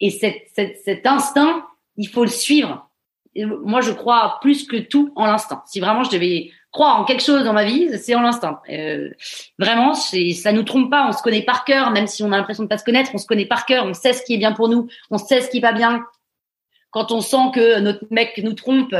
Et cet instinct, il faut le suivre. moi, je crois plus que tout en l'instant. Si vraiment je devais croire en quelque chose dans ma vie, c'est en l'instant. Euh, vraiment, ça nous trompe pas. On se connaît par cœur, même si on a l'impression de pas se connaître. On se connaît par cœur. On sait ce qui est bien pour nous. On sait ce qui est pas bien. Quand on sent que notre mec nous trompe,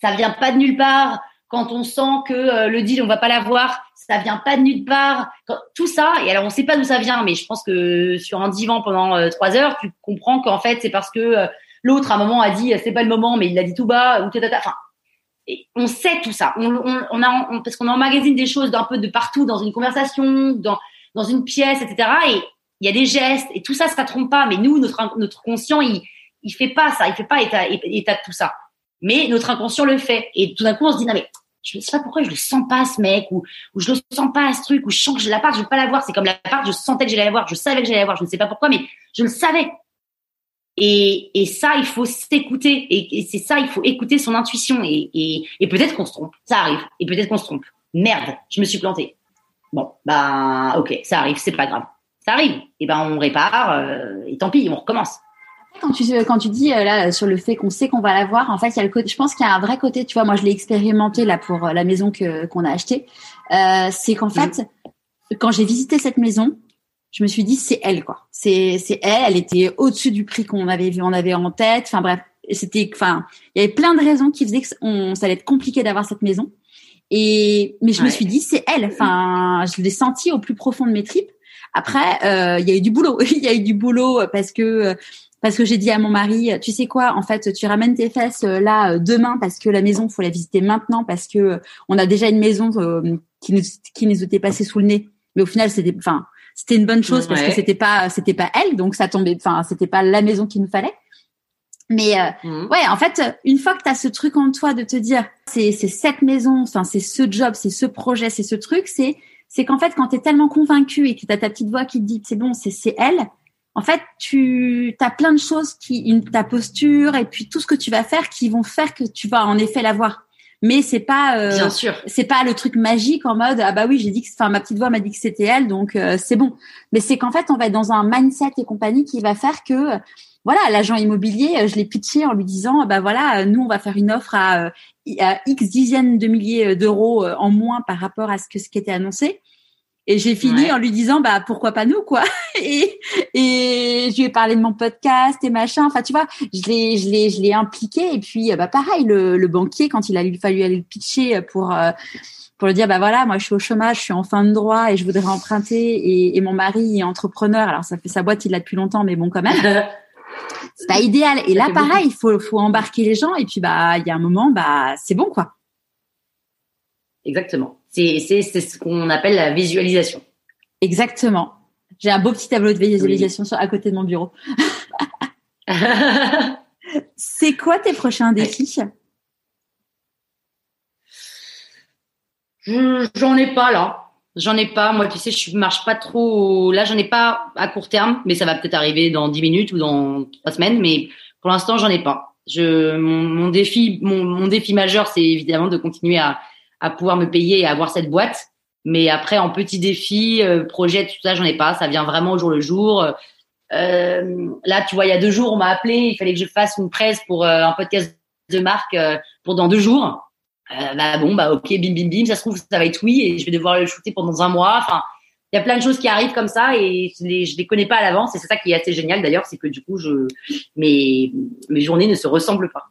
ça vient pas de nulle part. Quand on sent que euh, le deal on va pas l'avoir, ça vient pas de nulle part. tout ça. Et alors on sait pas d'où ça vient, mais je pense que sur un divan pendant euh, trois heures, tu comprends qu'en fait c'est parce que euh, l'autre à un moment a dit c'est pas le moment, mais il l'a dit tout bas ou Enfin, on sait tout ça. On, a, parce qu'on emmagasine des choses d'un peu de partout dans une conversation, dans, dans une pièce, etc. Et il y a des gestes et tout ça, ça trompe pas. Mais nous, notre, notre conscient, il, il fait pas ça. Il fait pas état, état de tout ça. Mais notre inconscient le fait. Et tout d'un coup, on se dit, non, mais je sais pas pourquoi je le sens pas, ce mec, ou, ou je le sens pas, ce truc, ou je sens que j'ai la part, je veux pas la voir. C'est comme la part, je sentais que j'allais la voir, je savais que j'allais la voir, je ne sais pas pourquoi, mais je le savais. Et, et ça, il faut s'écouter. Et, c'est ça, il faut écouter son intuition. Et, et, et peut-être qu'on se trompe. Ça arrive. Et peut-être qu'on se trompe. Merde, je me suis plantée. Bon, bah, ok, ça arrive, c'est pas grave. Ça arrive. Et ben, on répare. Euh, et tant pis, on recommence. Quand tu, quand tu dis euh, là sur le fait qu'on sait qu'on va l'avoir, en fait, il y a le côté, je pense qu'il y a un vrai côté, tu vois, moi je l'ai expérimenté là pour la maison que qu'on a achetée, euh, c'est qu'en mhm. fait, quand j'ai visité cette maison, je me suis dit c'est elle quoi. C'est c'est elle, elle était au-dessus du prix qu'on avait vu, on avait en tête. Enfin bref, c'était enfin, il y avait plein de raisons qui faisaient que on, ça allait être compliqué d'avoir cette maison. Et mais je me suis dit c'est elle. Enfin, je l'ai senti au plus profond de mes tripes. Après, euh, il y a eu du boulot. il y a eu du boulot parce que parce que j'ai dit à mon mari, tu sais quoi, en fait, tu ramènes tes fesses là demain parce que la maison, faut la visiter maintenant parce que on a déjà une maison qui nous qui nous était passée sous le nez. Mais au final, c'était, enfin, c'était une bonne chose parce que c'était pas, c'était pas elle, donc ça tombait, enfin, c'était pas la maison qu'il nous fallait. Mais mmh. ouais, en fait, une fois que tu as ce truc en toi de te dire, c'est c'est cette maison, enfin c'est ce job, c'est ce projet, c'est ce truc, c'est c'est qu'en fait quand tu es tellement convaincu et que tu as ta petite voix qui te dit c'est bon, c'est c'est elle, en fait, tu as plein de choses qui, ta posture et puis tout ce que tu vas faire qui vont faire que tu vas en effet la voir. Mais c'est pas, euh, bien sûr, c'est pas le truc magique en mode ah bah oui j'ai dit que, enfin ma petite voix m'a dit que c'était elle donc euh, c'est bon. Mais c'est qu'en fait on va être dans un mindset et compagnie qui va faire que voilà l'agent immobilier euh, je l'ai pitché en lui disant bah voilà nous on va faire une offre à, à x dizaines de milliers d'euros en moins par rapport à ce que ce qui était annoncé. Et j'ai fini en lui disant bah pourquoi pas nous quoi. et et je lui ai parlé de mon podcast et machin. Enfin tu vois, je l'ai je l'ai je l'ai impliqué et puis bah pareil le, le banquier quand il a fallu aller le pitcher pour euh, pour le dire bah voilà moi je suis au chômage, je suis en fin de droit et je voudrais emprunter et, et mon mari est entrepreneur. Alors ça fait sa boîte il l'a depuis longtemps mais bon quand même. c'est pas idéal. Et là pareil il faut faut embarquer les gens et puis bah il y a un moment bah c'est bon quoi. Exactement. C'est ce qu'on appelle la visualisation. Exactement. J'ai un beau petit tableau de visualisation sur, à côté de mon bureau. c'est quoi tes prochains défis? J'en ai pas là. J'en ai pas. Moi, tu sais, je marche pas trop. Là, j'en ai pas à court terme, mais ça va peut-être arriver dans 10 minutes ou dans trois semaines. Mais pour l'instant, j'en ai pas. Je, mon, défi, mon défi majeur, c'est évidemment de continuer à, à pouvoir me payer et avoir cette boîte. Mais après, en petit défi, euh, projet, tout ça, j'en ai pas. Ça vient vraiment au jour le jour. Euh, là, tu vois, il y a deux jours, on m'a appelé. Il fallait que je fasse une presse pour euh, un podcast de marque euh, pour dans deux jours. bah bon, bah ok, bim bim bim. Ça se trouve, ça va être oui et je vais devoir le shooter pendant un mois. Enfin, il y a plein de choses qui arrivent comme ça et je les, je les connais pas à l'avance. Et c'est ça qui est assez génial d'ailleurs, c'est que du coup, je mes mes journées ne se ressemblent pas.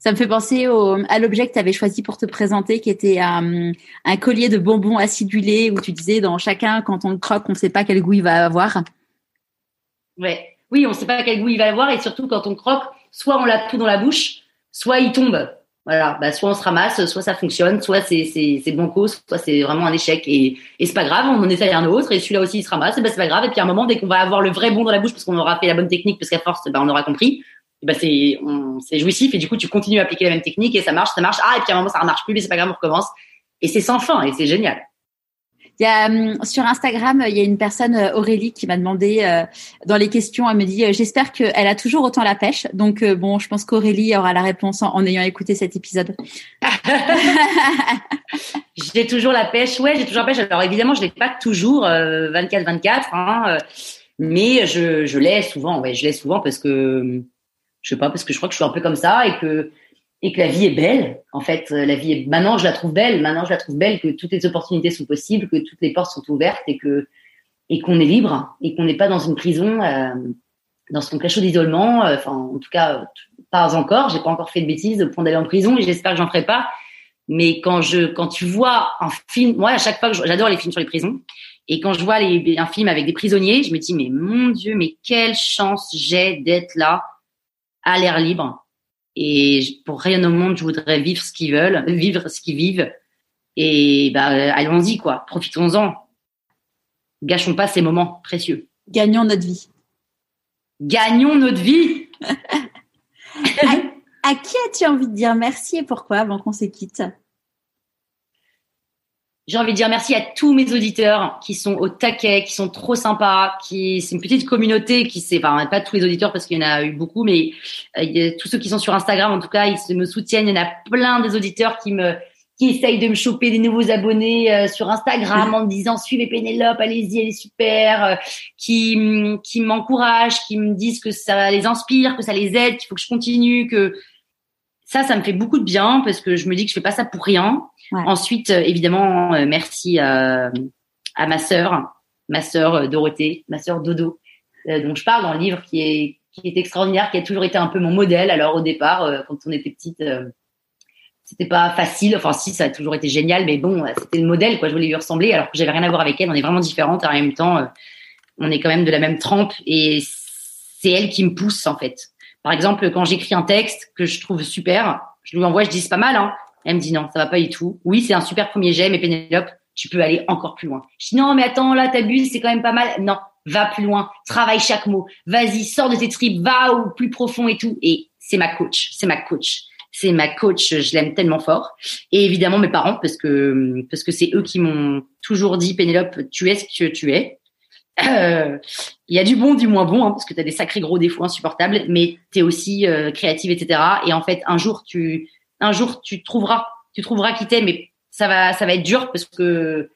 Ça me fait penser à l'objet que tu avais choisi pour te présenter, qui était un, un, collier de bonbons acidulés, où tu disais dans chacun, quand on croque, on ne sait pas quel goût il va avoir. Ouais. Oui, on ne sait pas quel goût il va avoir, et surtout quand on croque, soit on l'a tout dans la bouche, soit il tombe. Voilà, bah, soit on se ramasse, soit ça fonctionne, soit c'est c'est banco, soit c'est vraiment un échec et et c'est pas grave, on en essaye un autre et celui-là aussi il se ramasse, et bah c'est pas grave et puis à un moment dès qu'on va avoir le vrai bon dans la bouche parce qu'on aura fait la bonne technique parce qu'à force bah, on aura compris, bah c'est c'est jouissif et du coup tu continues à appliquer la même technique et ça marche, ça marche. Ah et puis à un moment ça ne marche plus, mais c'est pas grave, on recommence. Et c'est sans fin et c'est génial. Il y a hum, sur Instagram, il y a une personne euh, Aurélie qui m'a demandé euh, dans les questions, elle me dit euh, j'espère qu'elle a toujours autant la pêche. Donc bon, je pense qu'Aurélie aura la réponse en, ayant écouté cet épisode. j'ai toujours la pêche. Ouais, j'ai toujours la pêche. Alors évidemment, je l'ai pas toujours 24-24, hein, mais je, je l'ai souvent. Ouais, je l'ai souvent parce que je sais pas parce que je crois que je suis un peu comme ça et que et que la vie est belle. En fait, la vie est maintenant je la trouve belle. Maintenant je la trouve belle que toutes les opportunités sont possibles, que toutes les portes sont ouvertes et que et qu'on est libre et qu'on n'est pas dans une prison, euh, dans son cachot d'isolement. Euh, enfin, en tout cas, pas encore. J'ai pas encore fait de bêtises au point d'aller en prison et j'espère que j'en ferai pas. Mais quand je quand tu vois un film, moi à chaque fois j'adore les films sur les prisons. Et quand je vois les, un film avec des prisonniers, je me dis mais mon Dieu, mais quelle chance j'ai d'être là à l'air libre. Et pour rien au monde, je voudrais vivre ce qu'ils veulent, vivre ce qu'ils vivent. Et bah, allons-y, quoi. Profitons-en. Gâchons pas ces moments précieux. Gagnons notre vie. Gagnons notre vie. à, à, qui as-tu envie de dire merci et pourquoi avant qu'on se quitte j'ai envie de dire merci à tous mes auditeurs qui sont au taquet, qui sont trop sympas, qui c'est une petite communauté qui c'est enfin pas tous les auditeurs parce qu'il y en a eu beaucoup, mais euh, tous ceux qui sont sur Instagram en tout cas ils me soutiennent. Il y en a plein des auditeurs qui me qui essayent de me choper des nouveaux abonnés euh, sur Instagram en me disant suivez Pénélope, allez-y, elle est super, euh, qui qui m'encouragent, qui me disent que ça les inspire, que ça les aide, qu'il faut que je continue, que ça, ça me fait beaucoup de bien parce que je me dis que je fais pas ça pour rien. Ensuite, euh, évidemment, euh, merci à, à ma sœur, ma sœur euh, Dorothée, ma sœur Dodo, dont je parle dans le livre, qui est qui est extraordinaire, qui a toujours été un peu mon modèle. Alors au départ, quand on était petite, c'était pas facile. Enfin, si, ça a toujours été génial, mais bon, c'était le modèle, quoi. Je voulais lui ressembler, alors que j'avais rien à voir avec elle. On est vraiment différentes. En même temps, on est quand même de la même trempe, et c'est elle qui me pousse en fait. Par exemple, quand j'écris un texte que je trouve super, je lui envoie, je dis c'est pas mal, hein. Elle me dit non, ça va pas du tout. Oui, c'est un super premier jet, mais Pénélope, tu peux aller encore plus loin. Je dis non, mais attends, là, t'abuses, c'est quand même pas mal. Non, va plus loin, travaille chaque mot. Vas-y, sors de tes tripes, va au plus profond et tout. Et c'est ma coach, c'est ma coach. C'est ma coach, je l'aime tellement fort. Et évidemment mes parents, parce que parce que c'est eux qui m'ont toujours dit, Pénélope, tu es ce que tu es. Euh, il y a du bon, du moins bon, hein, parce que tu as des sacrés gros défauts insupportables, mais tu es aussi euh, créative, etc. Et en fait, un jour, tu un jour tu trouveras, tu trouveras qui t'es, mais ça va ça va être dur parce que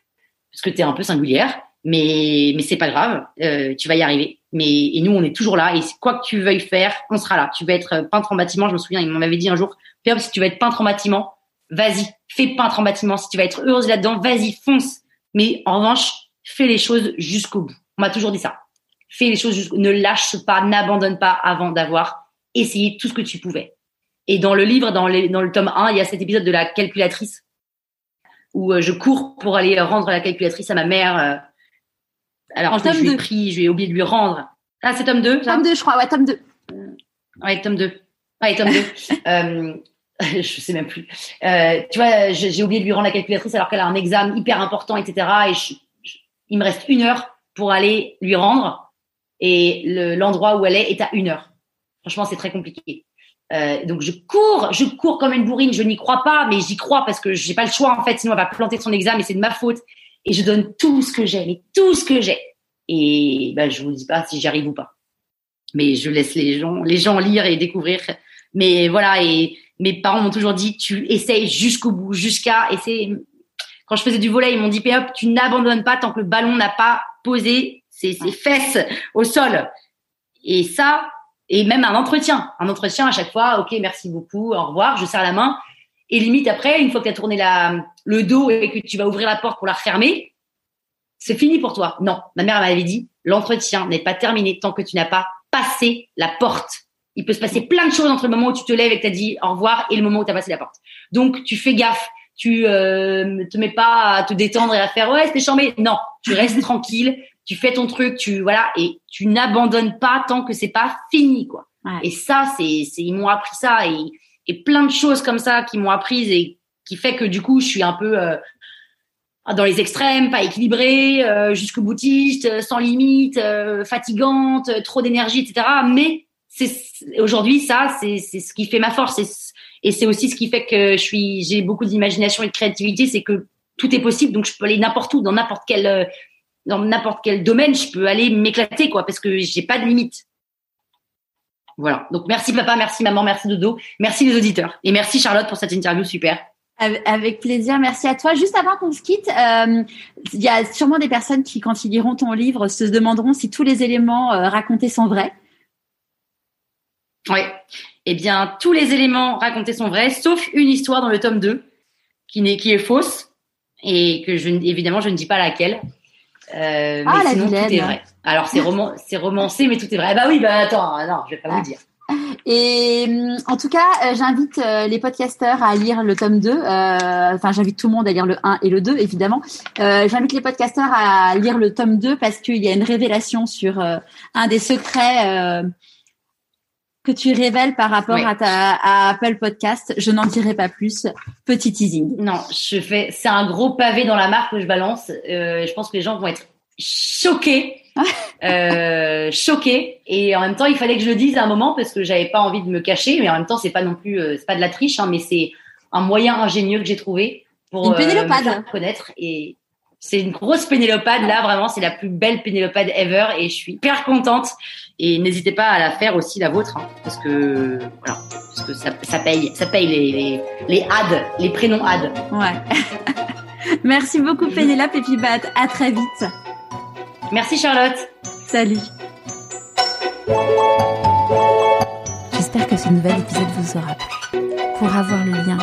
parce que tu es un peu singulière, mais mais c'est pas grave, euh, tu vas y arriver. Mais et nous, on est toujours là. Et quoi que tu veuilles faire, on sera là. Tu veux être peintre en bâtiment. Je me souviens, il m'en avait dit un jour, si tu veux être peintre en bâtiment, vas-y, fais peintre en bâtiment. Si tu vas être heureuse là-dedans, vas-y, fonce. Mais en revanche, fais les choses jusqu'au bout. On m'a toujours dit ça. Fais les choses ne lâche pas, n'abandonne pas avant d'avoir essayé tout ce que tu pouvais. Et dans le livre, dans, dans le tome 1, il y a cet épisode de la calculatrice où euh, je cours pour aller rendre la calculatrice à ma mère. Euh, alors que je lui ai pris, je lui ai oublié de lui rendre. Ah, c'est tome 2 Tome 2, je crois, ouais, tome 2. Ouais, tome 2. Ouais, tome 2. euh, je sais même plus. Euh, tu vois, j'ai oublié de lui rendre la calculatrice alors qu'elle a un examen hyper important, etc. Et je, il me reste une heure pour aller lui rendre. Et l'endroit où elle est est à une heure. Franchement, c'est très compliqué. Euh, donc je cours, je cours comme une bourrine. Je n'y crois pas, mais j'y crois parce que j'ai pas le choix en fait. Sinon, elle va planter son examen et c'est de ma faute. Et je donne tout ce que j'ai, mais tout ce que j'ai. Et ben, je vous dis pas si j'y arrive ou pas. Mais je laisse les gens, les gens lire et découvrir. Mais voilà. Et mes parents m'ont toujours dit, tu essayes jusqu'au bout, jusqu'à. Et c'est quand je faisais du volet, ils m'ont dit, Péop, tu n'abandonnes pas tant que le ballon n'a pas posé ses, ses fesses au sol. Et ça, et même un entretien, un entretien à chaque fois, ok, merci beaucoup, au revoir, je serre la main. Et limite après, une fois que tu as tourné la, le dos et que tu vas ouvrir la porte pour la refermer, c'est fini pour toi. Non, ma mère m'avait dit, l'entretien n'est pas terminé tant que tu n'as pas passé la porte. Il peut se passer plein de choses entre le moment où tu te lèves et que tu as dit au revoir et le moment où tu as passé la porte. Donc, tu fais gaffe. Tu euh, te mets pas à te détendre et à faire ouais, c'était chambé. Non, tu restes tranquille, tu fais ton truc, tu voilà et tu n'abandonnes pas tant que c'est pas fini quoi. Et ça c'est c'est ils m'ont appris ça et et plein de choses comme ça qui m'ont apprise et qui fait que du coup je suis un peu euh, dans les extrêmes, pas équilibrée, euh, jusqu'au boutiste, sans limite, euh, fatigante, trop d'énergie, etc. Mais c'est aujourd'hui ça, c'est ce qui fait ma force et, c'est aussi ce qui fait que je suis, j'ai beaucoup d'imagination et de créativité, c'est que tout est possible, donc je peux aller n'importe où, dans n'importe quel, euh, dans n'importe quel domaine, je peux aller m'éclater quoi, parce que j'ai pas de limite. Voilà. Donc merci papa, merci maman, merci Dodo, merci les auditeurs et merci Charlotte pour cette interview super. Avec plaisir, merci à toi. Juste avant qu'on se quitte, euh, il y a sûrement des personnes qui, quand ils liront ton livre, se demanderont si tous les éléments euh, racontés sont vrais. Oui. Eh bien, tous les éléments racontés sont vrais, sauf une histoire dans le tome 2 qui, est, qui est fausse et que je, évidemment, je ne dis pas laquelle. Euh, ah, mais sinon, tout est vrai. Alors, c'est roman, c'est romancé, mais tout est vrai. bah oui, bah attends, non, je vais pas vous dire. Et hum, en tout cas, euh, j'invite euh, les podcasteurs à lire le tome 2. Enfin, j'invite tout le monde à lire le 1 et le 2, évidemment. j'invite les podcasteurs à lire le tome 2 parce qu'il y a une révélation sur un des secrets que tu révèles par rapport à ta à Apple Podcast. Je n'en dirai pas plus. Petit teasing. Non, je fais. C'est un gros pavé dans la marque que je balance. Euh, je pense que les gens vont être choqués, euh, choqués. Et en même temps, il fallait que je le dise à un moment parce que j'avais pas envie de me cacher. Mais en même temps, c'est pas non plus, euh, c'est pas de la triche, hein, mais c'est un moyen ingénieux que j'ai trouvé pour Une euh, me connaître et c'est une grosse pénélopade. Là, vraiment, c'est la plus belle pénélopade ever et je suis hyper contente. Et n'hésitez pas à la faire aussi la vôtre, hein, parce que voilà, parce que ça, ça paye, ça paye les, les, les ads, les prénoms ads. Ouais. Merci beaucoup Pénélope et puis bah, à très vite. Merci Charlotte. Salut. J'espère que ce nouvel épisode vous aura plu. Pour avoir le lien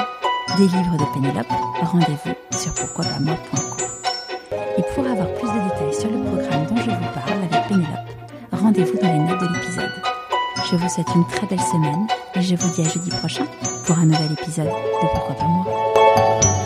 des livres de Pénélope, rendez-vous sur pourquoipasmoi.com. Et pour avoir plus de détails sur le programme dont je vous parle avec Pénélope, rendez-vous dans les notes de l'épisode. Je vous souhaite une très belle semaine et je vous dis à jeudi prochain pour un nouvel épisode de Pourquoi pas moi.